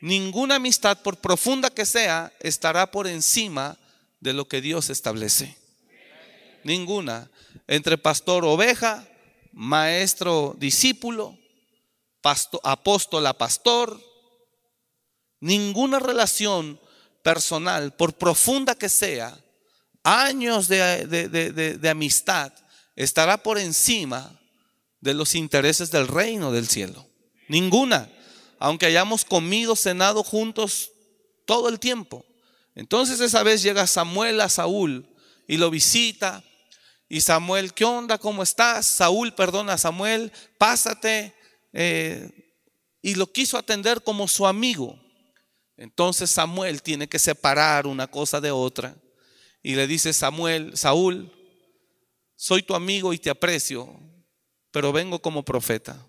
ninguna amistad, por profunda que sea, estará por encima de lo que Dios establece. Ninguna entre pastor oveja, maestro discípulo, pastor, apóstol a pastor. Ninguna relación personal, por profunda que sea, años de, de amistad, estará por encima de los intereses del reino del cielo. Ninguna, aunque hayamos comido, cenado juntos todo el tiempo. Entonces esa vez llega Samuel a Saúl y lo visita y Samuel, ¿qué onda? ¿Cómo estás? Saúl, perdona, Samuel, pásate. Eh, y lo quiso atender como su amigo. Entonces Samuel tiene que separar una cosa de otra. Y le dice Samuel, Saúl, soy tu amigo y te aprecio, pero vengo como profeta.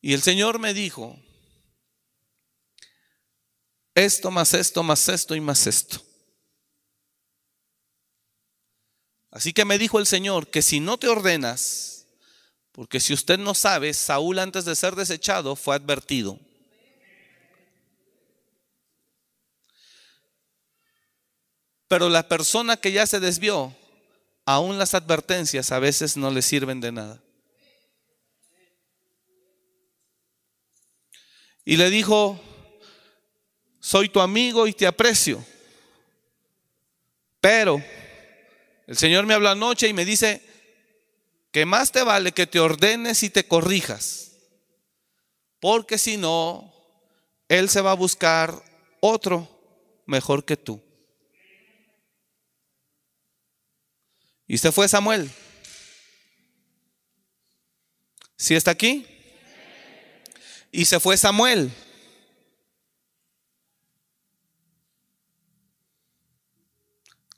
Y el Señor me dijo, esto más esto más esto y más esto. Así que me dijo el Señor que si no te ordenas, porque si usted no sabe, Saúl antes de ser desechado fue advertido. Pero la persona que ya se desvió, aún las advertencias a veces no le sirven de nada. Y le dijo, soy tu amigo y te aprecio, pero el Señor me habla anoche y me dice que más te vale que te ordenes y te corrijas, porque si no, Él se va a buscar otro mejor que tú. Y se fue Samuel. ¿Sí está aquí? Y se fue Samuel.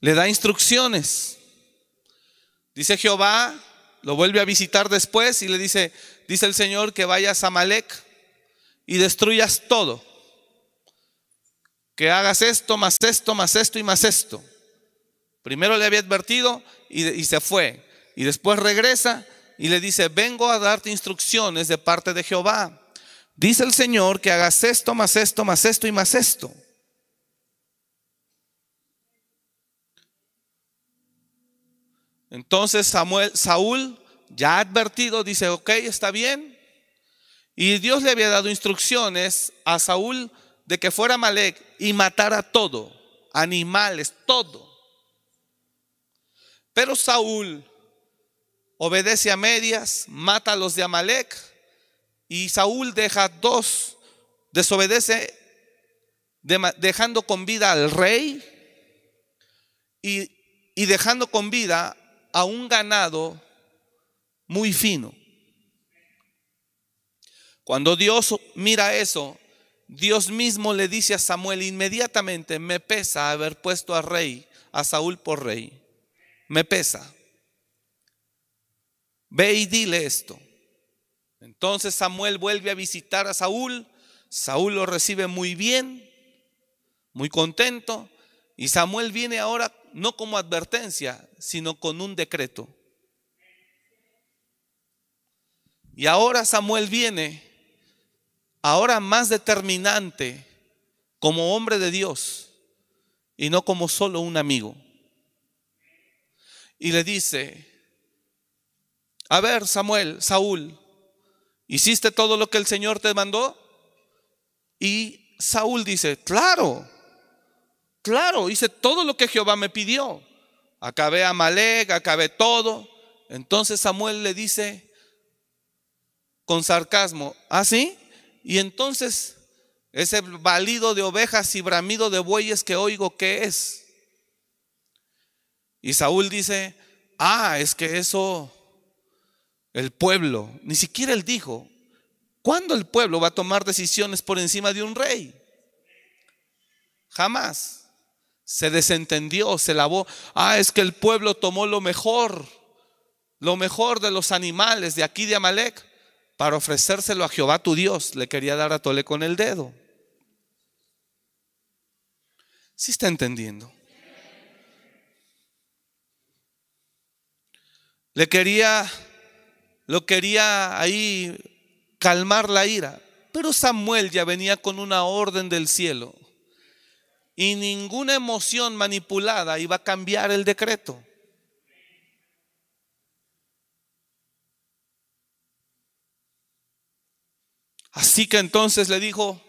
Le da instrucciones. Dice Jehová, lo vuelve a visitar después y le dice, dice el Señor que vayas a Malek y destruyas todo. Que hagas esto, más esto, más esto y más esto. Primero le había advertido y, se fue. Y después regresa y le dice, vengo a darte instrucciones de parte de Jehová. Dice el Señor que hagas esto, más esto, más esto y más esto. Entonces Samuel, Saúl, ya advertido, dice, ok, está bien. Y Dios le había dado instrucciones a Saúl de que fuera Malek y matara todo, animales, todo. Pero Saúl obedece a medias, mata a los de Amalek y Saúl deja dos, desobedece dejando con vida al rey y, y dejando con vida a un ganado muy fino. Cuando Dios mira eso, Dios mismo le dice a Samuel inmediatamente, me pesa haber puesto a rey, a Saúl por rey. Me pesa. Ve y dile esto. Entonces Samuel vuelve a visitar a Saúl. Saúl lo recibe muy bien, muy contento. Y Samuel viene ahora no como advertencia, sino con un decreto. Y ahora Samuel viene, ahora más determinante, como hombre de Dios y no como solo un amigo. Y le dice, a ver Samuel, Saúl, ¿hiciste todo lo que el Señor te mandó? Y Saúl dice, claro, Claro, hice todo lo que Jehová me pidió. Acabé a Malek, acabé todo. Entonces Samuel le dice con sarcasmo, ¿ah, sí? Y entonces ese balido de ovejas y bramido de bueyes que oigo, ¿qué es? Y Saúl dice, ah, es que eso, el pueblo, ni siquiera él dijo, ¿cuándo el pueblo va a tomar decisiones por encima de un rey? Jamás se desentendió, se lavó. Ah, es que el pueblo tomó lo mejor, lo mejor de los animales de aquí de Amalek para ofrecérselo a Jehová tu Dios. Le quería dar a Tole con el dedo. ¿Sí está entendiendo? Le quería, lo quería ahí calmar la ira. Pero Samuel ya venía con una orden del cielo y ninguna emoción manipulada iba a cambiar el decreto. Así que entonces le dijo,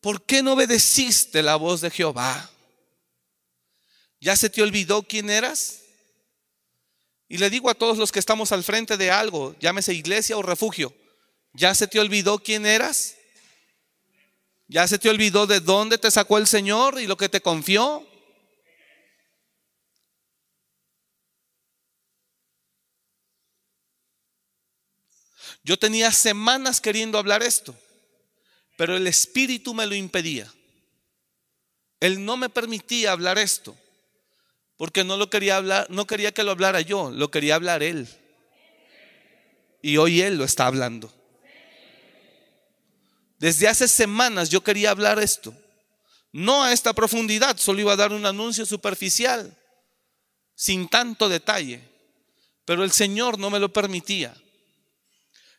¿por qué no obedeciste la voz de Jehová? ¿Ya se te olvidó quién eras? Y le digo a todos los que estamos al frente de algo, llámese iglesia o refugio, ¿ya se te olvidó quién eras? ¿Ya se te olvidó de dónde te sacó el Señor y lo que te confió? Yo tenía semanas queriendo hablar esto, pero el Espíritu me lo impedía. Él no me permitía hablar esto, porque no lo quería hablar, no quería que lo hablara yo, lo quería hablar Él. Y hoy Él lo está hablando. Desde hace semanas yo quería hablar esto. No a esta profundidad, solo iba a dar un anuncio superficial, sin tanto detalle. Pero el Señor no me lo permitía.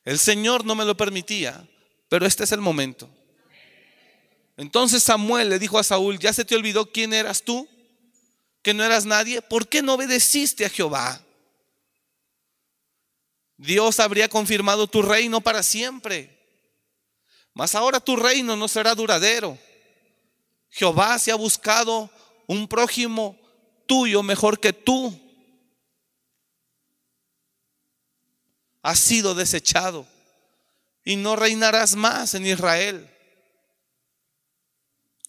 El Señor no me lo permitía, pero este es el momento. Entonces Samuel le dijo a Saúl, ¿ya se te olvidó quién eras tú? ¿Que no eras nadie? ¿Por qué no obedeciste a Jehová? Dios habría confirmado tu reino para siempre. Mas ahora tu reino no será duradero. Jehová se ha buscado un prójimo tuyo mejor que tú. Has sido desechado y no reinarás más en Israel.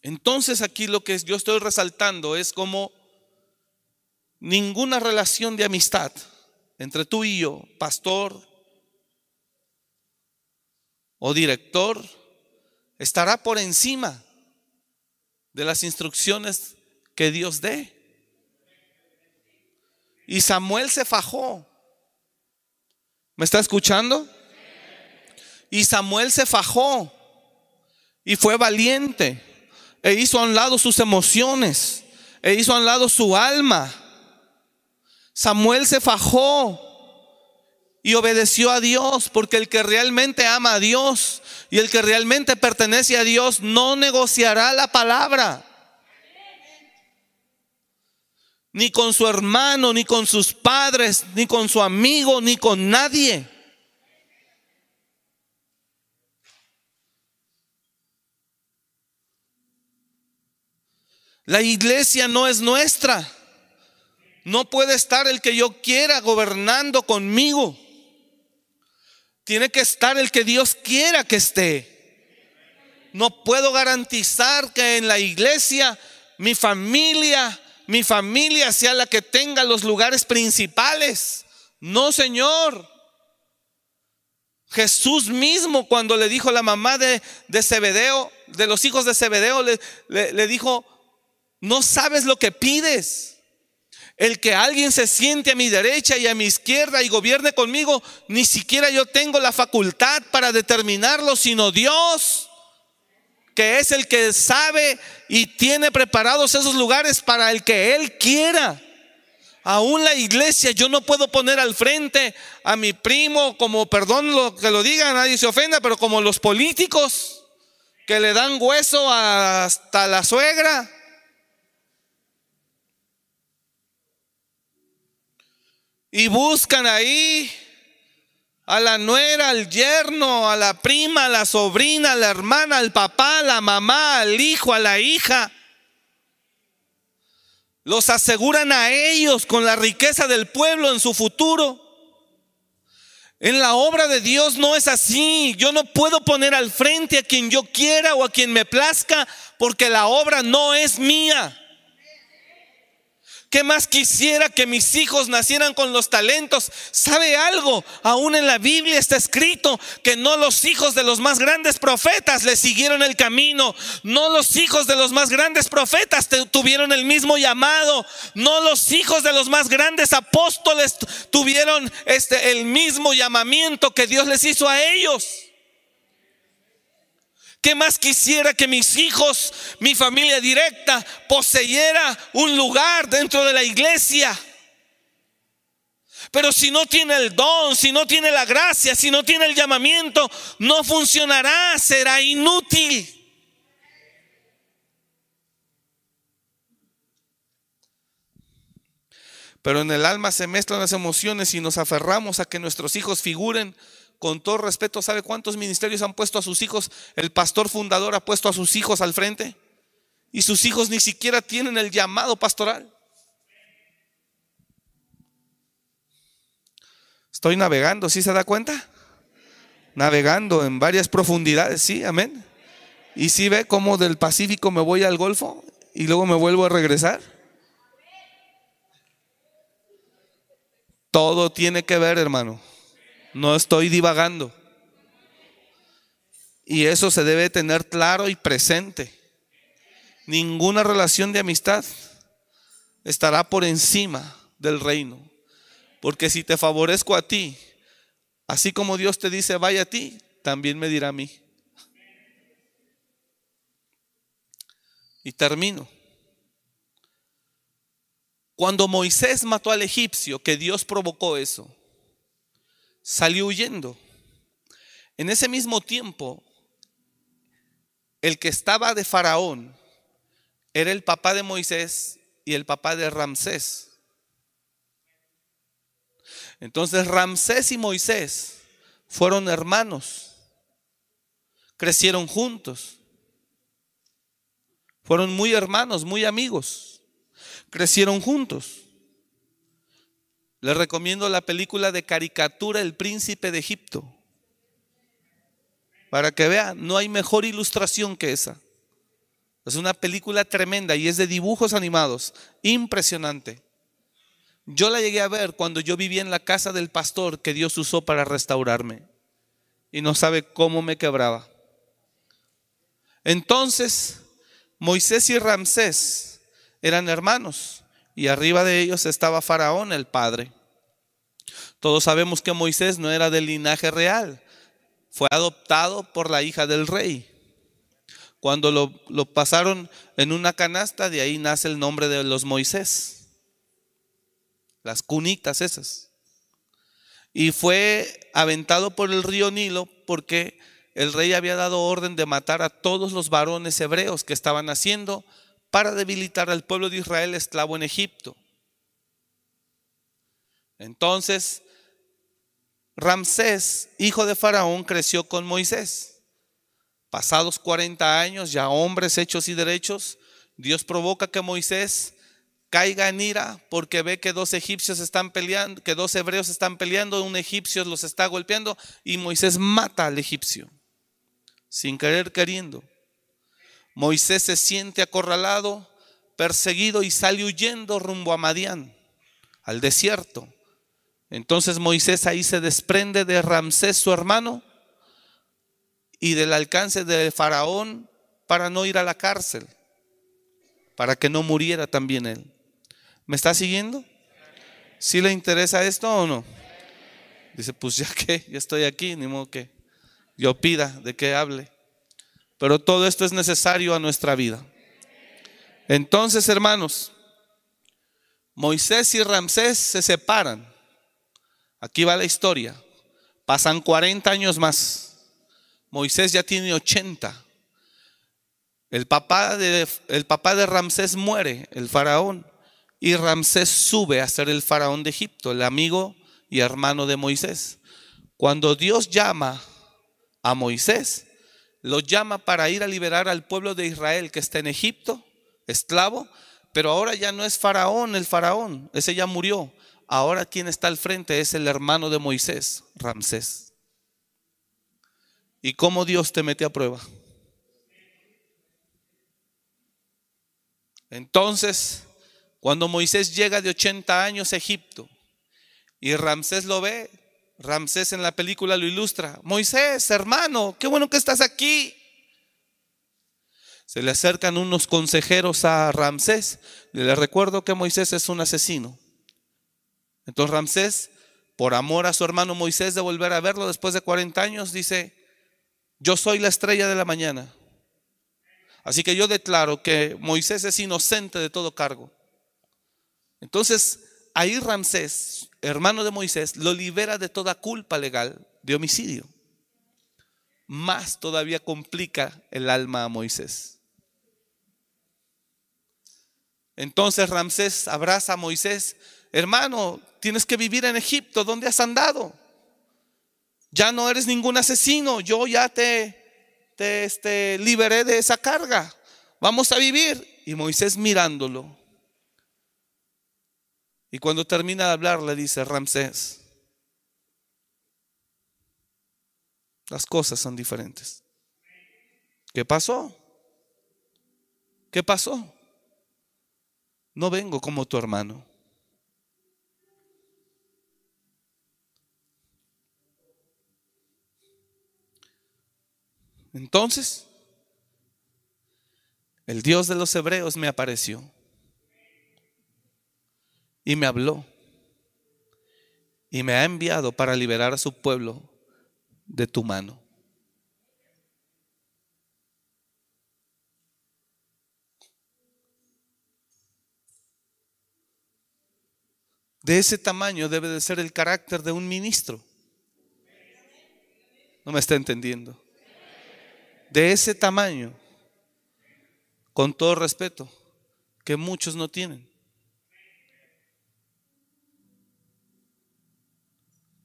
Entonces aquí lo que yo estoy resaltando es como ninguna relación de amistad entre tú y yo, pastor, o director estará por encima de las instrucciones que Dios dé. Y Samuel se fajó. ¿Me está escuchando? Y Samuel se fajó y fue valiente e hizo a un lado sus emociones e hizo a un lado su alma. Samuel se fajó y obedeció a Dios, porque el que realmente ama a Dios y el que realmente pertenece a Dios no negociará la palabra. ni con su hermano, ni con sus padres, ni con su amigo, ni con nadie. La iglesia no es nuestra. No puede estar el que yo quiera gobernando conmigo. Tiene que estar el que Dios quiera que esté. No puedo garantizar que en la iglesia mi familia, mi familia sea la que tenga los lugares principales. No, Señor. Jesús mismo cuando le dijo a la mamá de, de de los hijos de Zebedeo, le, le dijo, no sabes lo que pides. El que alguien se siente a mi derecha y a mi izquierda y gobierne conmigo, ni siquiera yo tengo la facultad para determinarlo, sino Dios, que es el que sabe y tiene preparados esos lugares para el que Él quiera. Aún la iglesia, yo no puedo poner al frente a mi primo, como, perdón lo que lo diga, nadie se ofenda, pero como los políticos que le dan hueso hasta la suegra. Y buscan ahí a la nuera, al yerno, a la prima, a la sobrina, a la hermana, al papá, a la mamá, al hijo, a la hija. Los aseguran a ellos con la riqueza del pueblo en su futuro. En la obra de Dios no es así. Yo no puedo poner al frente a quien yo quiera o a quien me plazca porque la obra no es mía. ¿Qué más quisiera que mis hijos nacieran con los talentos? ¿Sabe algo? Aún en la Biblia está escrito que no los hijos de los más grandes profetas le siguieron el camino. No los hijos de los más grandes profetas tuvieron el mismo llamado. No los hijos de los más grandes apóstoles tuvieron este, el mismo llamamiento que Dios les hizo a ellos. ¿Qué más quisiera que mis hijos, mi familia directa, poseyera un lugar dentro de la iglesia? Pero si no tiene el don, si no tiene la gracia, si no tiene el llamamiento, no funcionará, será inútil. Pero en el alma se mezclan las emociones y nos aferramos a que nuestros hijos figuren con todo respeto, ¿sabe cuántos ministerios han puesto a sus hijos? El pastor fundador ha puesto a sus hijos al frente y sus hijos ni siquiera tienen el llamado pastoral. Estoy navegando, ¿sí se da cuenta? Navegando en varias profundidades, sí, amén. Y si ve cómo del Pacífico me voy al Golfo y luego me vuelvo a regresar. Todo tiene que ver, hermano. No estoy divagando. Y eso se debe tener claro y presente. Ninguna relación de amistad estará por encima del reino. Porque si te favorezco a ti, así como Dios te dice, vaya a ti, también me dirá a mí. Y termino. Cuando Moisés mató al egipcio, que Dios provocó eso, salió huyendo. En ese mismo tiempo, el que estaba de Faraón era el papá de Moisés y el papá de Ramsés. Entonces Ramsés y Moisés fueron hermanos, crecieron juntos, fueron muy hermanos, muy amigos, crecieron juntos. Les recomiendo la película de caricatura El príncipe de Egipto. Para que vean, no hay mejor ilustración que esa. Es una película tremenda y es de dibujos animados. Impresionante. Yo la llegué a ver cuando yo vivía en la casa del pastor que Dios usó para restaurarme. Y no sabe cómo me quebraba. Entonces, Moisés y Ramsés eran hermanos y arriba de ellos estaba Faraón, el padre. Todos sabemos que Moisés no era del linaje real, fue adoptado por la hija del rey. Cuando lo, pasaron en una canasta, de ahí nace el nombre de los Moisés, las cunitas esas. Y fue aventado por el río Nilo porque el rey había dado orden de matar a todos los varones hebreos que estaban haciendo para debilitar al pueblo de Israel esclavo en Egipto. Entonces, Ramsés, hijo de Faraón, creció con Moisés. Pasados 40 años, ya hombres hechos y derechos, Dios provoca que Moisés caiga en ira porque ve que dos egipcios están peleando, que dos hebreos están peleando, un egipcio los está golpeando y Moisés mata al egipcio, sin querer queriendo. Moisés se siente acorralado, perseguido y sale huyendo rumbo a Madián, al desierto. Entonces Moisés ahí se desprende de Ramsés, su hermano, y del alcance de Faraón para no ir a la cárcel, para que no muriera también él. ¿Me está siguiendo? ¿Sí le interesa esto o no? Dice, pues ya que, ya estoy aquí, ni modo que yo pida de que hable. Pero todo esto es necesario a nuestra vida. Entonces, hermanos, Moisés y Ramsés se separan. Aquí va la historia. Pasan 40 años más. Moisés ya tiene 80. El papá de, el papá de Ramsés muere, el faraón. Y Ramsés sube a ser el faraón de Egipto, el amigo y hermano de Moisés. Cuando Dios llama a Moisés, lo llama para ir a liberar al pueblo de Israel que está en Egipto, esclavo, pero ahora ya no es faraón el faraón, ese ya murió. Ahora quien está al frente es el hermano de Moisés, Ramsés. ¿Y cómo Dios te mete a prueba? Entonces, cuando Moisés llega de 80 años a Egipto y Ramsés lo ve, Ramsés en la película lo ilustra. Moisés, hermano, qué bueno que estás aquí. Se le acercan unos consejeros a Ramsés le recuerdo que Moisés es un asesino. Entonces Ramsés, por amor a su hermano Moisés de volver a verlo después de 40 años, dice, yo soy la estrella de la mañana. Así que yo declaro que Moisés es inocente de todo cargo. Entonces, ahí Ramsés, hermano de Moisés, lo libera de toda culpa legal de homicidio. Más todavía complica el alma a Moisés. Entonces Ramsés abraza a Moisés, hermano, tienes que vivir en Egipto, ¿dónde has andado? Ya no eres ningún asesino, yo ya te, te este, liberé de esa carga, vamos a vivir. Y Moisés mirándolo, y cuando termina de hablar le dice, Ramsés, las cosas son diferentes. ¿Qué pasó? ¿Qué pasó? No vengo como tu hermano. Entonces, el Dios de los hebreos me apareció y me habló y me ha enviado para liberar a su pueblo de tu mano. De ese tamaño debe de ser el carácter de un ministro. No me está entendiendo. De ese tamaño, con todo respeto, que muchos no tienen.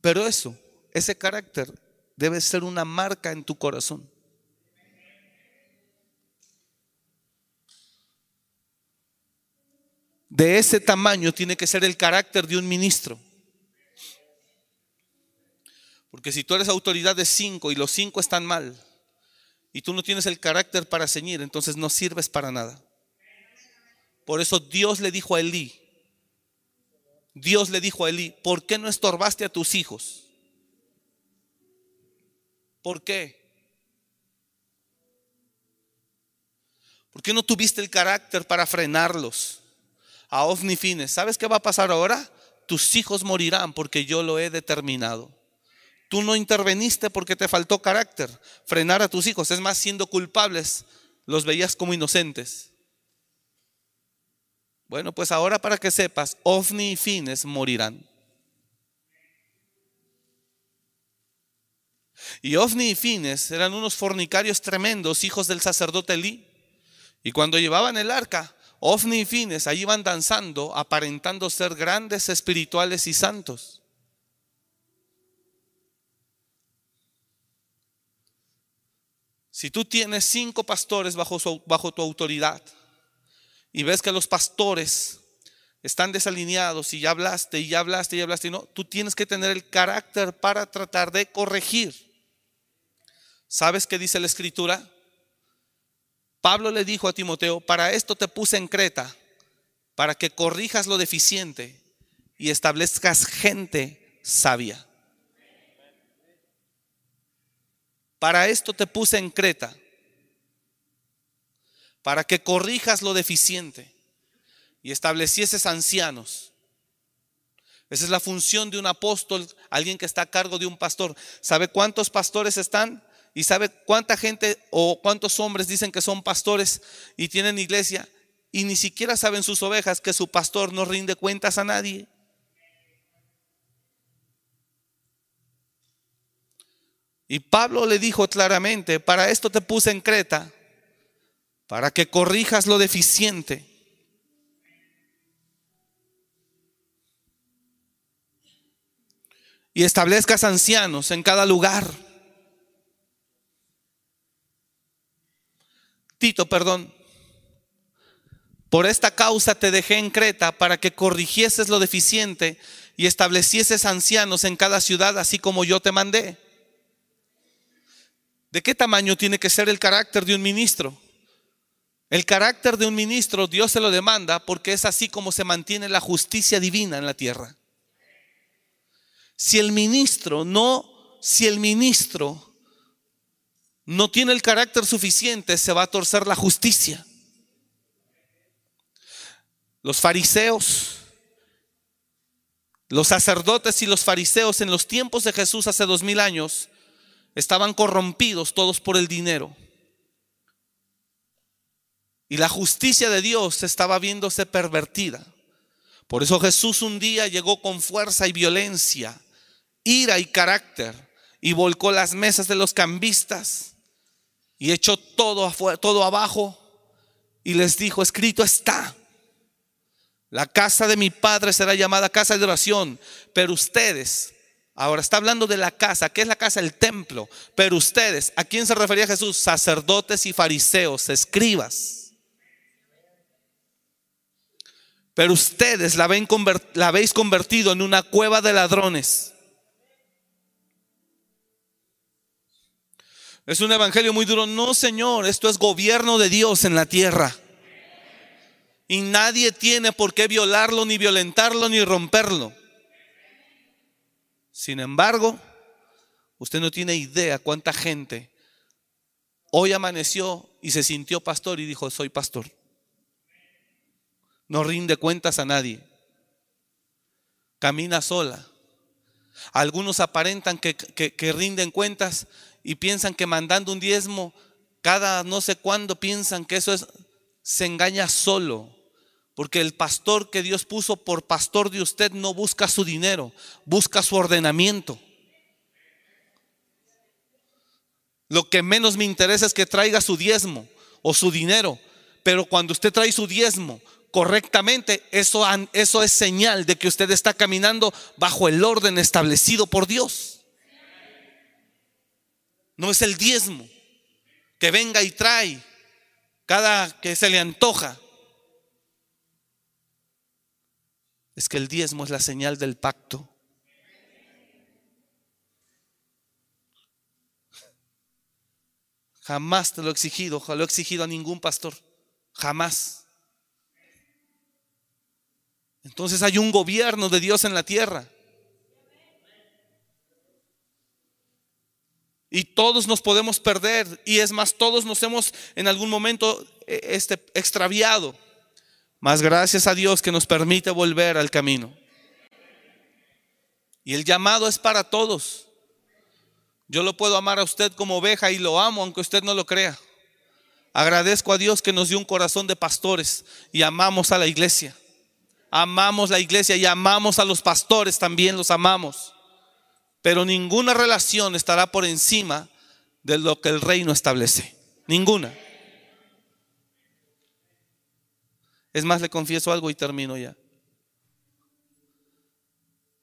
Pero eso, ese carácter debe ser una marca en tu corazón. De ese tamaño tiene que ser el carácter de un ministro. Porque si tú eres autoridad de cinco y los cinco están mal y tú no tienes el carácter para ceñir, entonces no sirves para nada. Por eso Dios le dijo a Elí, Dios le dijo a Elí, ¿por qué no estorbaste a tus hijos? ¿Por qué? ¿Por qué no tuviste el carácter para frenarlos? A Ofni Fines, ¿sabes qué va a pasar ahora? Tus hijos morirán porque yo lo he determinado. Tú no interveniste porque te faltó carácter. Frenar a tus hijos, es más, siendo culpables, los veías como inocentes. Bueno, pues ahora para que sepas, Ofni y Fines morirán. Y Ofni y Fines eran unos fornicarios tremendos, hijos del sacerdote Elí. Y cuando llevaban el arca, Ofni y Fines, ahí van danzando, aparentando ser grandes espirituales y santos. Si tú tienes cinco pastores bajo tu autoridad y ves que los pastores están desalineados y ya hablaste y ya hablaste y ya hablaste, y no, tú tienes que tener el carácter para tratar de corregir. ¿Sabes qué dice la escritura? Pablo le dijo a Timoteo, para esto te puse en Creta, para que corrijas lo deficiente y establezcas gente sabia. Para esto te puse en Creta, para que corrijas lo deficiente y establecieses ancianos. Esa es la función de un apóstol, alguien que está a cargo de un pastor. ¿Sabe cuántos pastores están? ¿Y sabe cuánta gente o cuántos hombres dicen que son pastores y tienen iglesia y ni siquiera saben sus ovejas que su pastor no rinde cuentas a nadie? Y Pablo le dijo claramente, para esto te puse en Creta, para que corrijas lo deficiente. Y establezcas ancianos en cada lugar. Tito, perdón. Por esta causa te dejé en Creta para que corrigieses lo deficiente y establecieses ancianos en cada ciudad, así como yo te mandé. ¿De qué tamaño tiene que ser el carácter de un ministro? El carácter de un ministro Dios se lo demanda porque es así como se mantiene la justicia divina en la tierra. Si el ministro no, si el ministro no tiene el carácter suficiente, se va a torcer la justicia. Los fariseos, los sacerdotes y los fariseos en los tiempos de Jesús hace dos mil años estaban corrompidos todos por el dinero. Y la justicia de Dios estaba viéndose pervertida. Por eso Jesús un día llegó con fuerza y violencia, ira y carácter, y volcó las mesas de los cambistas y echó todo, todo abajo y les dijo, escrito está, la casa de mi padre será llamada casa de oración, pero ustedes, ahora está hablando de la casa, ¿qué es la casa? El templo, pero ustedes, ¿a quién se refería Jesús? Sacerdotes y fariseos, escribas. Pero ustedes la, la habéis convertido en una cueva de ladrones. Es un evangelio muy duro. No, Señor, esto es gobierno de Dios en la tierra. Y nadie tiene por qué violarlo, ni violentarlo, ni romperlo. Sin embargo, usted no tiene idea cuánta gente hoy amaneció y se sintió pastor y dijo, soy pastor. No rinde cuentas a nadie. Camina sola. Algunos aparentan que, que rinden cuentas y piensan que mandando un diezmo cada no sé cuándo piensan que eso es, se engaña solo. Porque el pastor que Dios puso por pastor de usted no busca su dinero, busca su ordenamiento. Lo que menos me interesa es que traiga su diezmo o su dinero. Pero cuando usted trae su diezmo correctamente, eso, eso es señal de que usted está caminando bajo el orden establecido por Dios. No es el diezmo que venga y trae cada que se le antoja. Es que el diezmo es la señal del pacto. Jamás te lo he exigido, lo he exigido a ningún pastor. Jamás. Entonces hay un gobierno de Dios en la tierra. Y todos nos podemos perder. Y es más, todos nos hemos en algún momento eh, este, extraviado. Más gracias a Dios que nos permite volver al camino. Y el llamado es para todos. Yo lo puedo amar a usted como oveja y lo amo aunque usted no lo crea. Agradezco a Dios que nos dio un corazón de pastores y amamos a la iglesia. Amamos la iglesia y amamos a los pastores también, los amamos. Pero ninguna relación estará por encima de lo que el reino establece. Ninguna. Es más, le confieso algo y termino ya.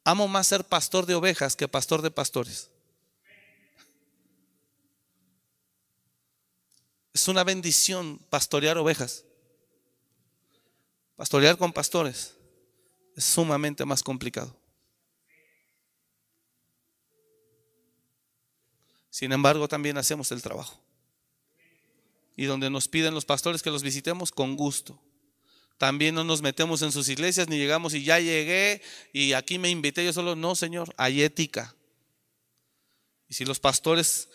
Amo más ser pastor de ovejas que pastor de pastores. Es una bendición pastorear ovejas. Pastorear con pastores es sumamente más complicado. Sin embargo, también hacemos el trabajo. Y donde nos piden los pastores que los visitemos, con gusto. También no nos metemos en sus iglesias ni llegamos y ya llegué y aquí me invité yo solo. No, Señor, hay ética. Y si los pastores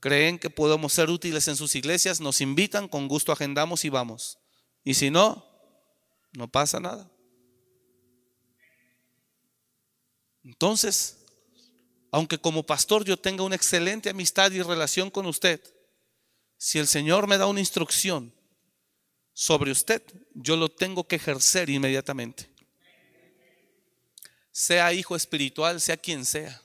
creen que podemos ser útiles en sus iglesias, nos invitan, con gusto agendamos y vamos. Y si no, no pasa nada. Entonces, aunque como pastor yo tenga una excelente amistad y relación con usted, si el Señor me da una instrucción sobre usted, yo lo tengo que ejercer inmediatamente. Sea hijo espiritual, sea quien sea.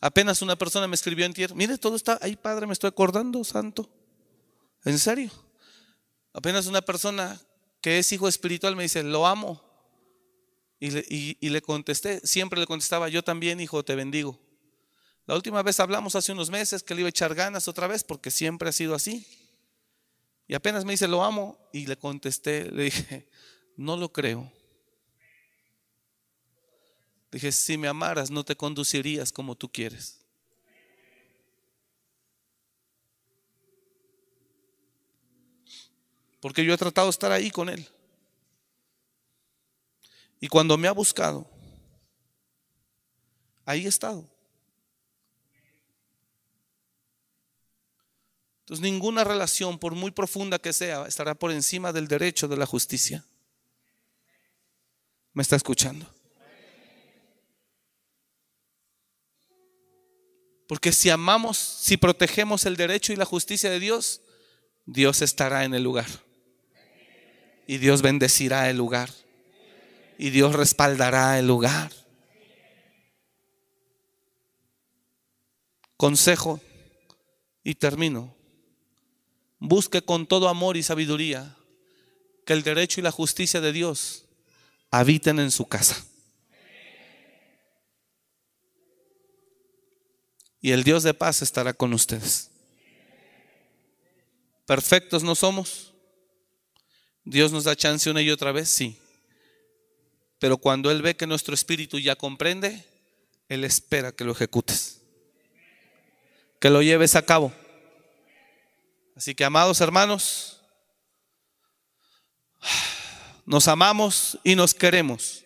Apenas una persona me escribió en tierra, mire, todo está ahí, padre, me estoy acordando, santo. ¿En serio? Apenas una persona que es hijo espiritual me dice, lo amo. Y le, contesté, siempre le contestaba, yo también, hijo, te bendigo. La última vez hablamos hace unos meses que le iba a echar ganas otra vez porque siempre ha sido así. Y apenas me dice, lo amo. Y le contesté, le dije, no lo creo. Dije, si me amaras, no te conducirías como tú quieres. Porque yo he tratado de estar ahí con él. Y cuando me ha buscado, ahí he estado. Entonces ninguna relación, por muy profunda que sea, estará por encima del derecho de la justicia. ¿Me está escuchando? Porque si amamos, si protegemos el derecho y la justicia de Dios, Dios estará en el lugar. Y Dios bendecirá el lugar. Y Dios respaldará el lugar. Consejo y termino. Busque con todo amor y sabiduría que el derecho y la justicia de Dios habiten en su casa. Y el Dios de paz estará con ustedes. Perfectos no somos. Dios nos da chance una y otra vez, sí. Pero cuando Él ve que nuestro espíritu ya comprende, Él espera que lo ejecutes. Que lo lleves a cabo. Así que, amados hermanos, nos amamos y nos queremos.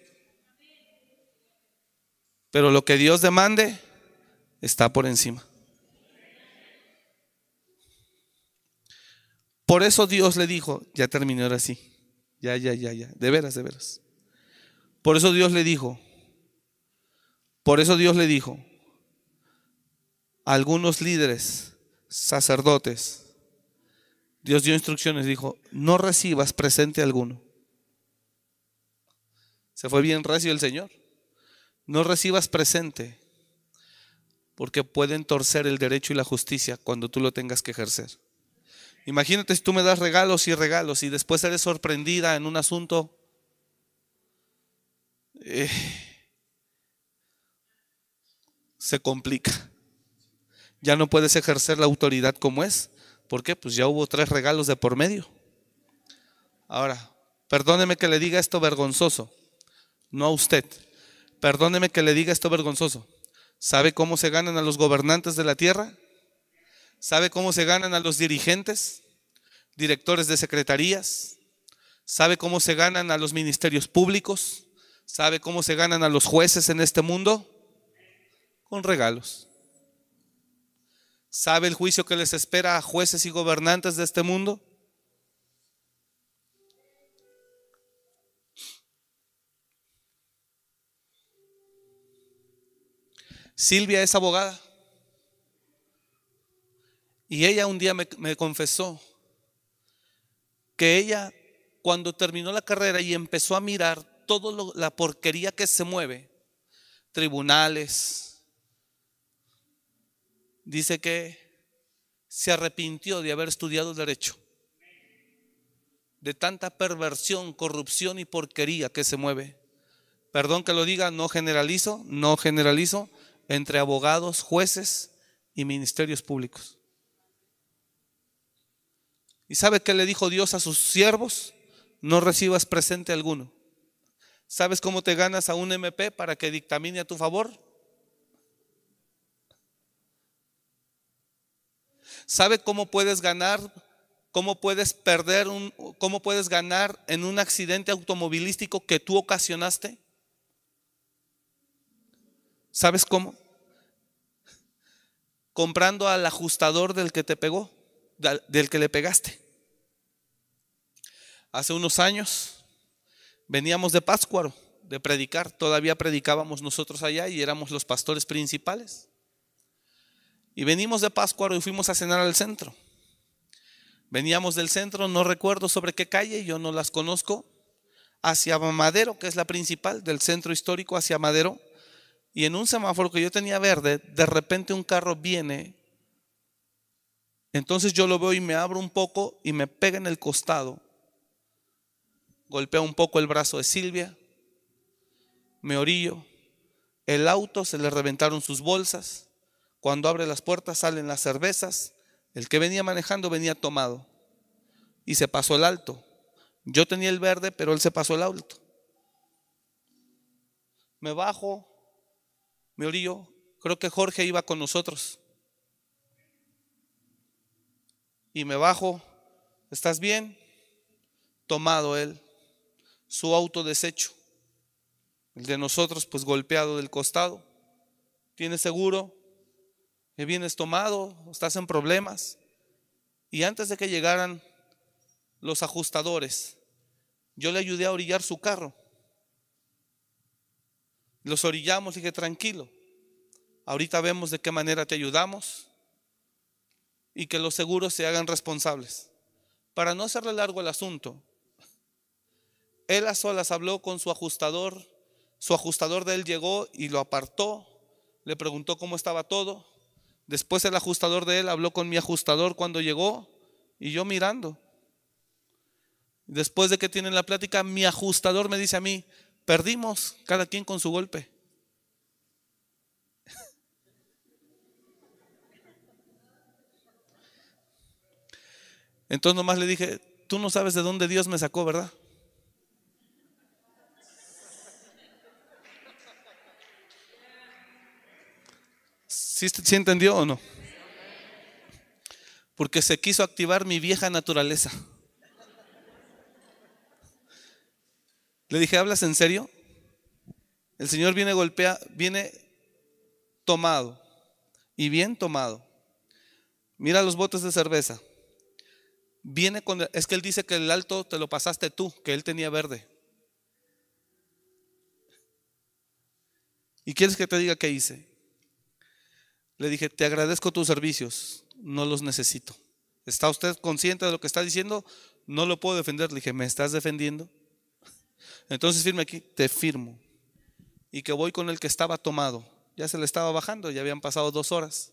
Pero lo que Dios demande está por encima. Por eso Dios le dijo, ya terminó ahora sí, ya, ya, ya, ya, de veras, de veras. Por eso Dios le dijo, por eso Dios le dijo algunos líderes, sacerdotes, Dios dio instrucciones, dijo, no recibas presente alguno. Se fue bien recio el Señor. No recibas presente, porque pueden torcer el derecho y la justicia cuando tú lo tengas que ejercer. Imagínate si tú me das regalos y regalos y después eres sorprendida en un asunto. Eh, se complica. Ya no puedes ejercer la autoridad como es. ¿Por qué? Pues ya hubo tres regalos de por medio. Ahora, perdóneme que le diga esto vergonzoso, no a usted. Perdóneme que le diga esto vergonzoso. ¿Sabe cómo se ganan a los gobernantes de la tierra? ¿Sabe cómo se ganan a los dirigentes, directores de secretarías? ¿Sabe cómo se ganan a los ministerios públicos? ¿Sabe cómo se ganan a los jueces en este mundo? Con regalos. ¿Sabe el juicio que les espera a jueces y gobernantes de este mundo? Silvia es abogada. Y ella un día me, confesó que ella, cuando terminó la carrera y empezó a mirar toda la porquería que se mueve, tribunales, dice que se arrepintió de haber estudiado derecho, de tanta perversión, corrupción y porquería que se mueve. Perdón que lo diga, no generalizo, no generalizo, entre abogados, jueces y ministerios públicos. ¿Y sabe qué le dijo Dios a sus siervos? No recibas presente alguno. ¿Sabes cómo te ganas a un MP para que dictamine a tu favor? ¿Sabe cómo puedes ganar? ¿Cómo puedes perder cómo puedes ganar en un accidente automovilístico que tú ocasionaste? ¿Sabes cómo? Comprando al ajustador del que te pegó, del que le pegaste. Hace unos años veníamos de Páscuaro, de predicar, todavía predicábamos nosotros allá y éramos los pastores principales. Y venimos de Páscuaro y fuimos a cenar al centro. Veníamos del centro, no recuerdo sobre qué calle, yo no las conozco, hacia Madero, que es la principal, del centro histórico hacia Madero. Y en un semáforo que yo tenía verde, de repente un carro viene. Entonces yo lo veo y me abro un poco y me pega en el costado. Golpea un poco el brazo de Silvia. Me orillo. El auto se le reventaron sus bolsas. Cuando abre las puertas salen las cervezas. El que venía manejando venía tomado y se pasó el alto. Yo tenía el verde, pero él se pasó el alto. Me bajo, me orillo. Creo que Jorge iba con nosotros. Y me bajo. ¿Estás bien? Tomado él. Su auto deshecho. El de nosotros, pues golpeado del costado. ¿Tiene seguro? vienes tomado, estás en problemas. Y antes de que llegaran los ajustadores, yo le ayudé a orillar su carro. Los orillamos y dije, tranquilo, ahorita vemos de qué manera te ayudamos y que los seguros se hagan responsables. Para no hacerle largo el asunto, él a solas habló con su ajustador, su ajustador de él llegó y lo apartó, le preguntó cómo estaba todo Después el ajustador de él habló con mi ajustador cuando llegó y yo mirando. Después de que tienen la plática, mi ajustador me dice a mí, perdimos cada quien con su golpe. Entonces nomás le dije, tú no sabes de dónde Dios me sacó, ¿verdad? ¿Sí, entendió o no? Porque se quiso activar mi vieja naturaleza. Le dije, ¿hablas en serio? El Señor viene golpea, viene tomado y bien tomado. Mira los botes de cerveza. Viene con es que él dice que el alto te lo pasaste tú, que él tenía verde. ¿Y quieres que te diga qué hice? Le dije, te agradezco tus servicios, no los necesito. ¿Está usted consciente de lo que está diciendo? No lo puedo defender. Le dije, ¿me estás defendiendo? Entonces firme aquí, te firmo. Y que voy con el que estaba tomado. Ya se le estaba bajando, ya habían pasado dos horas.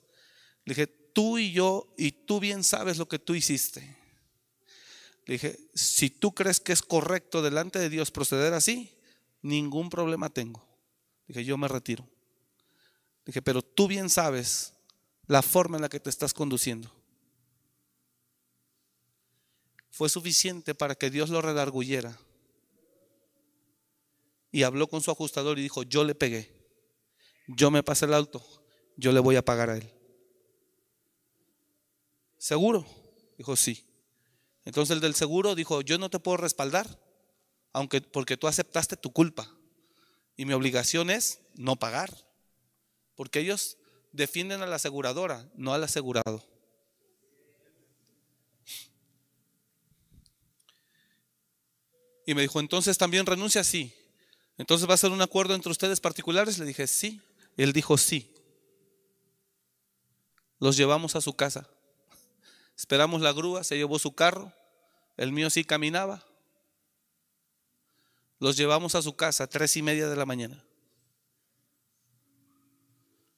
Le dije, tú y yo, y tú bien sabes lo que tú hiciste. Le dije, si tú crees que es correcto delante de Dios proceder así, ningún problema tengo. Le dije, yo me retiro. Dije, pero tú bien sabes la forma en la que te estás conduciendo. Fue suficiente para que Dios lo redarguyera. Y habló con su ajustador y dijo, yo le pegué, yo me pasé el alto, yo le voy a pagar a él. ¿Seguro? Dijo, sí. Entonces el del seguro dijo, yo no te puedo respaldar, aunque porque tú aceptaste tu culpa. Y mi obligación es no pagar. Porque ellos defienden a la aseguradora, no al asegurado. Y me dijo, entonces también renuncia, sí. Entonces va a ser un acuerdo entre ustedes particulares. Le dije, sí. Él dijo, sí. Los llevamos a su casa. Esperamos la grúa, se llevó su carro. El mío sí caminaba. Los llevamos a su casa, tres y media de la mañana.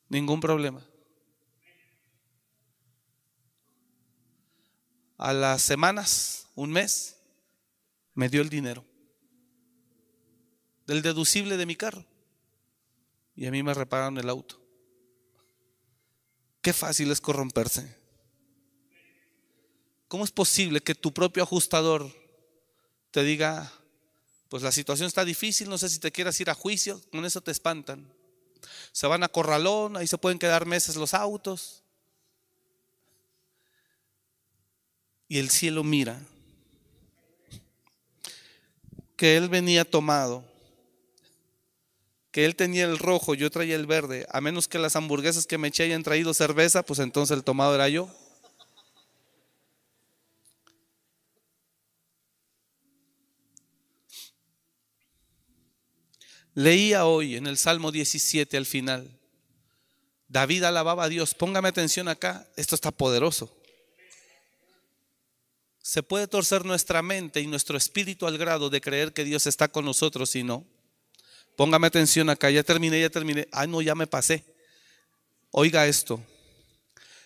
Ningún problema. A las semanas, un mes, me dio el dinero del deducible de mi carro. Y a mí me repararon el auto. Qué fácil es corromperse. ¿Cómo es posible que tu propio ajustador te diga, pues la situación está difícil, no sé si te quieras ir a juicio, con eso te espantan. Se van a corralón, ahí se pueden quedar meses los autos. Y el cielo mira que él venía tomado, que él tenía el rojo, yo traía el verde, a menos que las hamburguesas que me eché hayan traído cerveza, pues entonces el tomado era yo. Leía hoy en el Salmo 17 al final. David alababa a Dios. Póngame atención acá. Esto está poderoso. Se puede torcer nuestra mente y nuestro espíritu al grado de creer que Dios está con nosotros y no. Póngame atención acá. Ya terminé, ya terminé. Ay, no, ya me pasé. Oiga esto.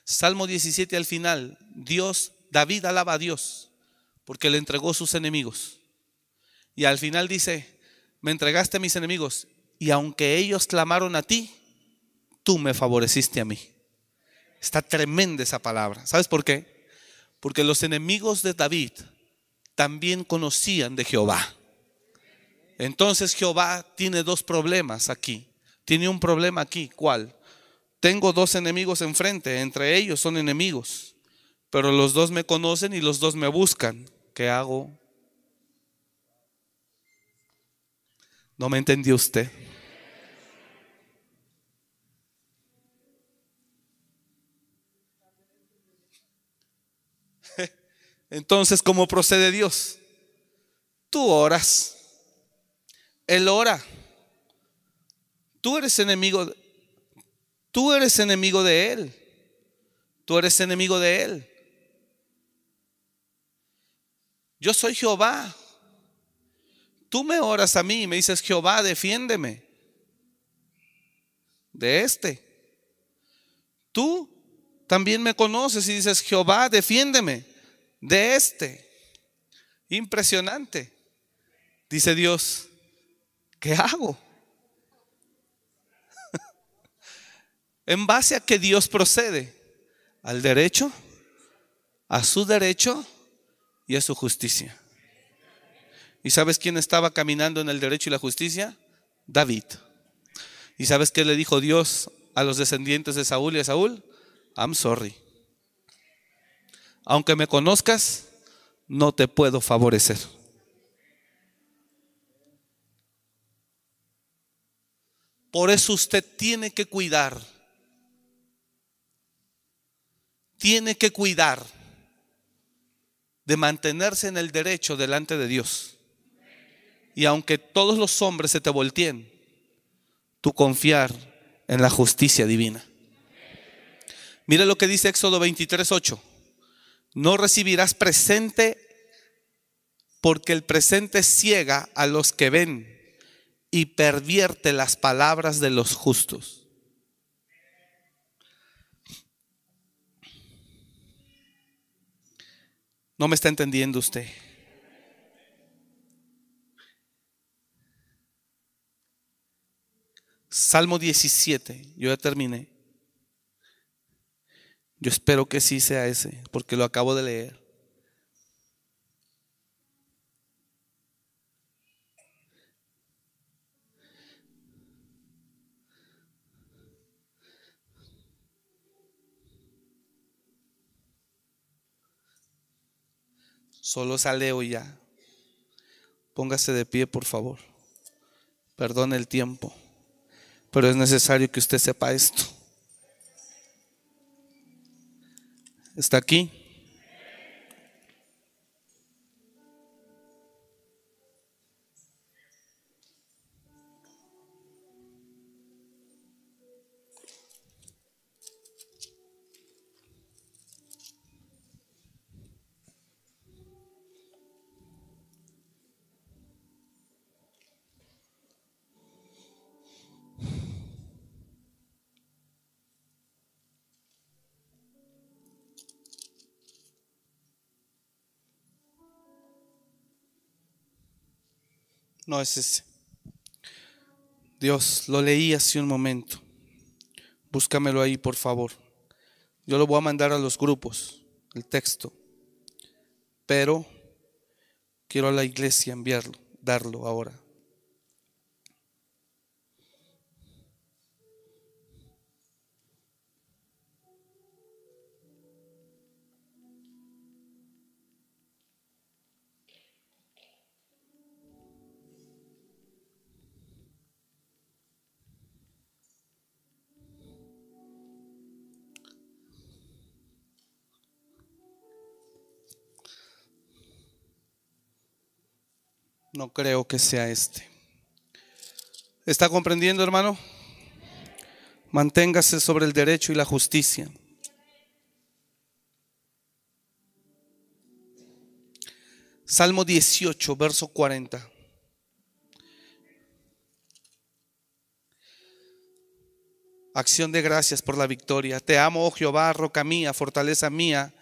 Salmo 17 al final. Dios, David alaba a Dios porque le entregó sus enemigos. Y al final dice, me entregaste a mis enemigos y aunque ellos clamaron a ti, tú me favoreciste a mí. Está tremenda esa palabra. ¿Sabes por qué? Porque los enemigos de David también conocían de Jehová. Entonces Jehová tiene dos problemas aquí. Tiene un problema aquí. ¿Cuál? Tengo dos enemigos enfrente, entre ellos son enemigos, pero los dos me conocen y los dos me buscan. ¿Qué hago? ¿No me entendió usted? Entonces, ¿cómo procede Dios? Tú oras. Él ora. Tú eres enemigo. Tú eres enemigo de Él. Tú eres enemigo de Él. Yo soy Jehová. Tú me oras a mí y me dices, Jehová, defiéndeme de este. Tú también me conoces y dices, Jehová, defiéndeme de este. Impresionante. Dice Dios, ¿qué hago? en base a que Dios procede al derecho, a su derecho y a su justicia. ¿Y sabes quién estaba caminando en el derecho y la justicia? David. ¿Y sabes qué le dijo Dios a los descendientes de Saúl y a Saúl? I'm sorry. Aunque me conozcas, no te puedo favorecer. Por eso usted tiene que cuidar. Tiene que cuidar de mantenerse en el derecho delante de Dios. Y aunque todos los hombres se te volteen, tú confiar en la justicia divina. Mira lo que dice Éxodo 23, 8. No recibirás presente porque el presente ciega a los que ven y pervierte las palabras de los justos. No me está entendiendo usted. Salmo 17, yo ya terminé. Yo espero que sí sea ese, porque lo acabo de leer. Solo saleo ya. Póngase de pie, por favor. Perdone el tiempo. Pero es necesario que usted sepa esto. ¿Está aquí? No es ese. Dios, lo leí hace un momento. Búscamelo ahí, por favor. Yo lo voy a mandar a los grupos, el texto. Pero quiero a la iglesia enviarlo, darlo ahora. No creo que sea este. ¿Está comprendiendo, hermano? Manténgase sobre el derecho y la justicia. Salmo 18, verso 40. Acción de gracias por la victoria. Te amo, oh Jehová, roca mía, fortaleza mía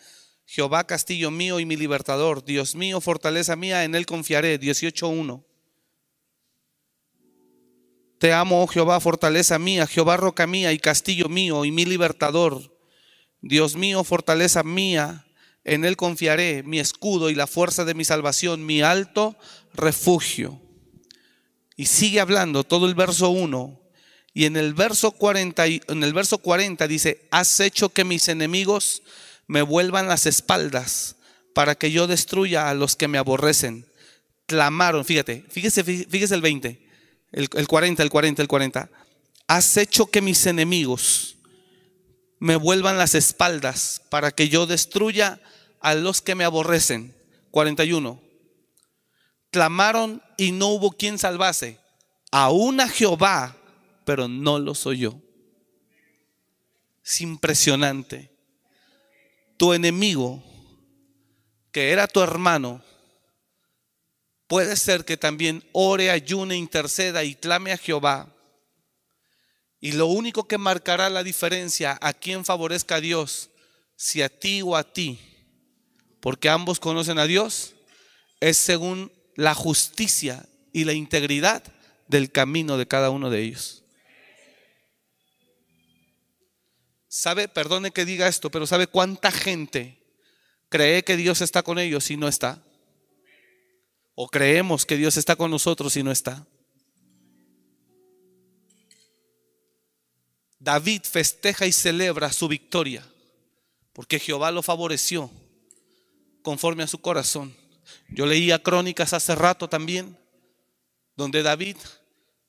Jehová castillo mío y mi libertador, Dios mío, fortaleza mía, en él confiaré. 18.1. Te amo, oh Jehová, fortaleza mía, Jehová roca mía y castillo mío y mi libertador. Dios mío, fortaleza mía, en él confiaré, mi escudo y la fuerza de mi salvación, mi alto refugio. Y sigue hablando todo el verso 1. Y en el verso 40, en el verso 40 dice, has hecho que mis enemigos me vuelvan las espaldas para que yo destruya a los que me aborrecen. Clamaron, fíjate, fíjese, fíjese el 20, el, el 40, el 40, el 40. Has hecho que mis enemigos me vuelvan las espaldas para que yo destruya a los que me aborrecen. 41. Clamaron y no hubo quien salvase. Aún a Jehová, pero no lo soy yo. Es impresionante tu enemigo, que era tu hermano, puede ser que también ore, ayune, interceda y clame a Jehová. Y lo único que marcará la diferencia a quien favorezca a Dios, si a ti o a ti, porque ambos conocen a Dios, es según la justicia y la integridad del camino de cada uno de ellos. ¿Sabe? Perdone que diga esto, pero ¿sabe cuánta gente cree que Dios está con ellos y no está? ¿O creemos que Dios está con nosotros y no está? David festeja y celebra su victoria porque Jehová lo favoreció conforme a su corazón. Yo leía crónicas hace rato también, donde David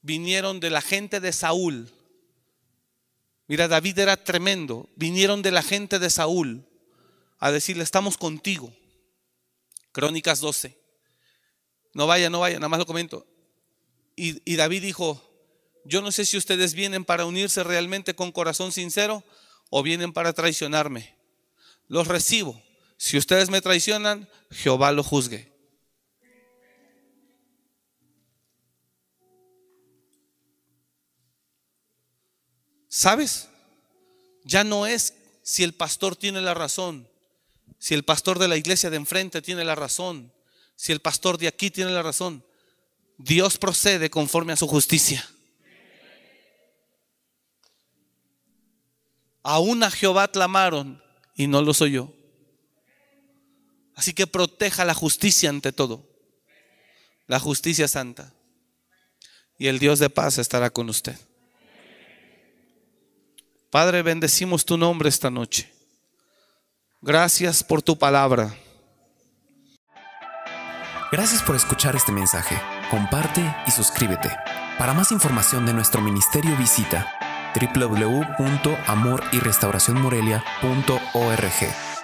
vinieron de la gente de Saúl Mira, David era tremendo. Vinieron de la gente de Saúl a decirle, estamos contigo. Crónicas 12. No vaya, no vaya, nada más lo comento. Y, y David dijo, yo no sé si ustedes vienen para unirse realmente con corazón sincero o vienen para traicionarme. Los recibo. Si ustedes me traicionan, Jehová lo juzgue. ¿Sabes? Ya no es si el pastor tiene la razón, si el pastor de la iglesia de enfrente tiene la razón, si el pastor de aquí tiene la razón. Dios procede conforme a su justicia. Aún a Jehová clamaron y no lo soy yo. Así que proteja la justicia ante todo. La justicia santa. Y el Dios de paz estará con usted. Padre, bendecimos tu nombre esta noche. Gracias por tu palabra. Gracias por escuchar este mensaje. Comparte y suscríbete. Para más información de nuestro ministerio visita www.amoryrestauracionmorelia.org.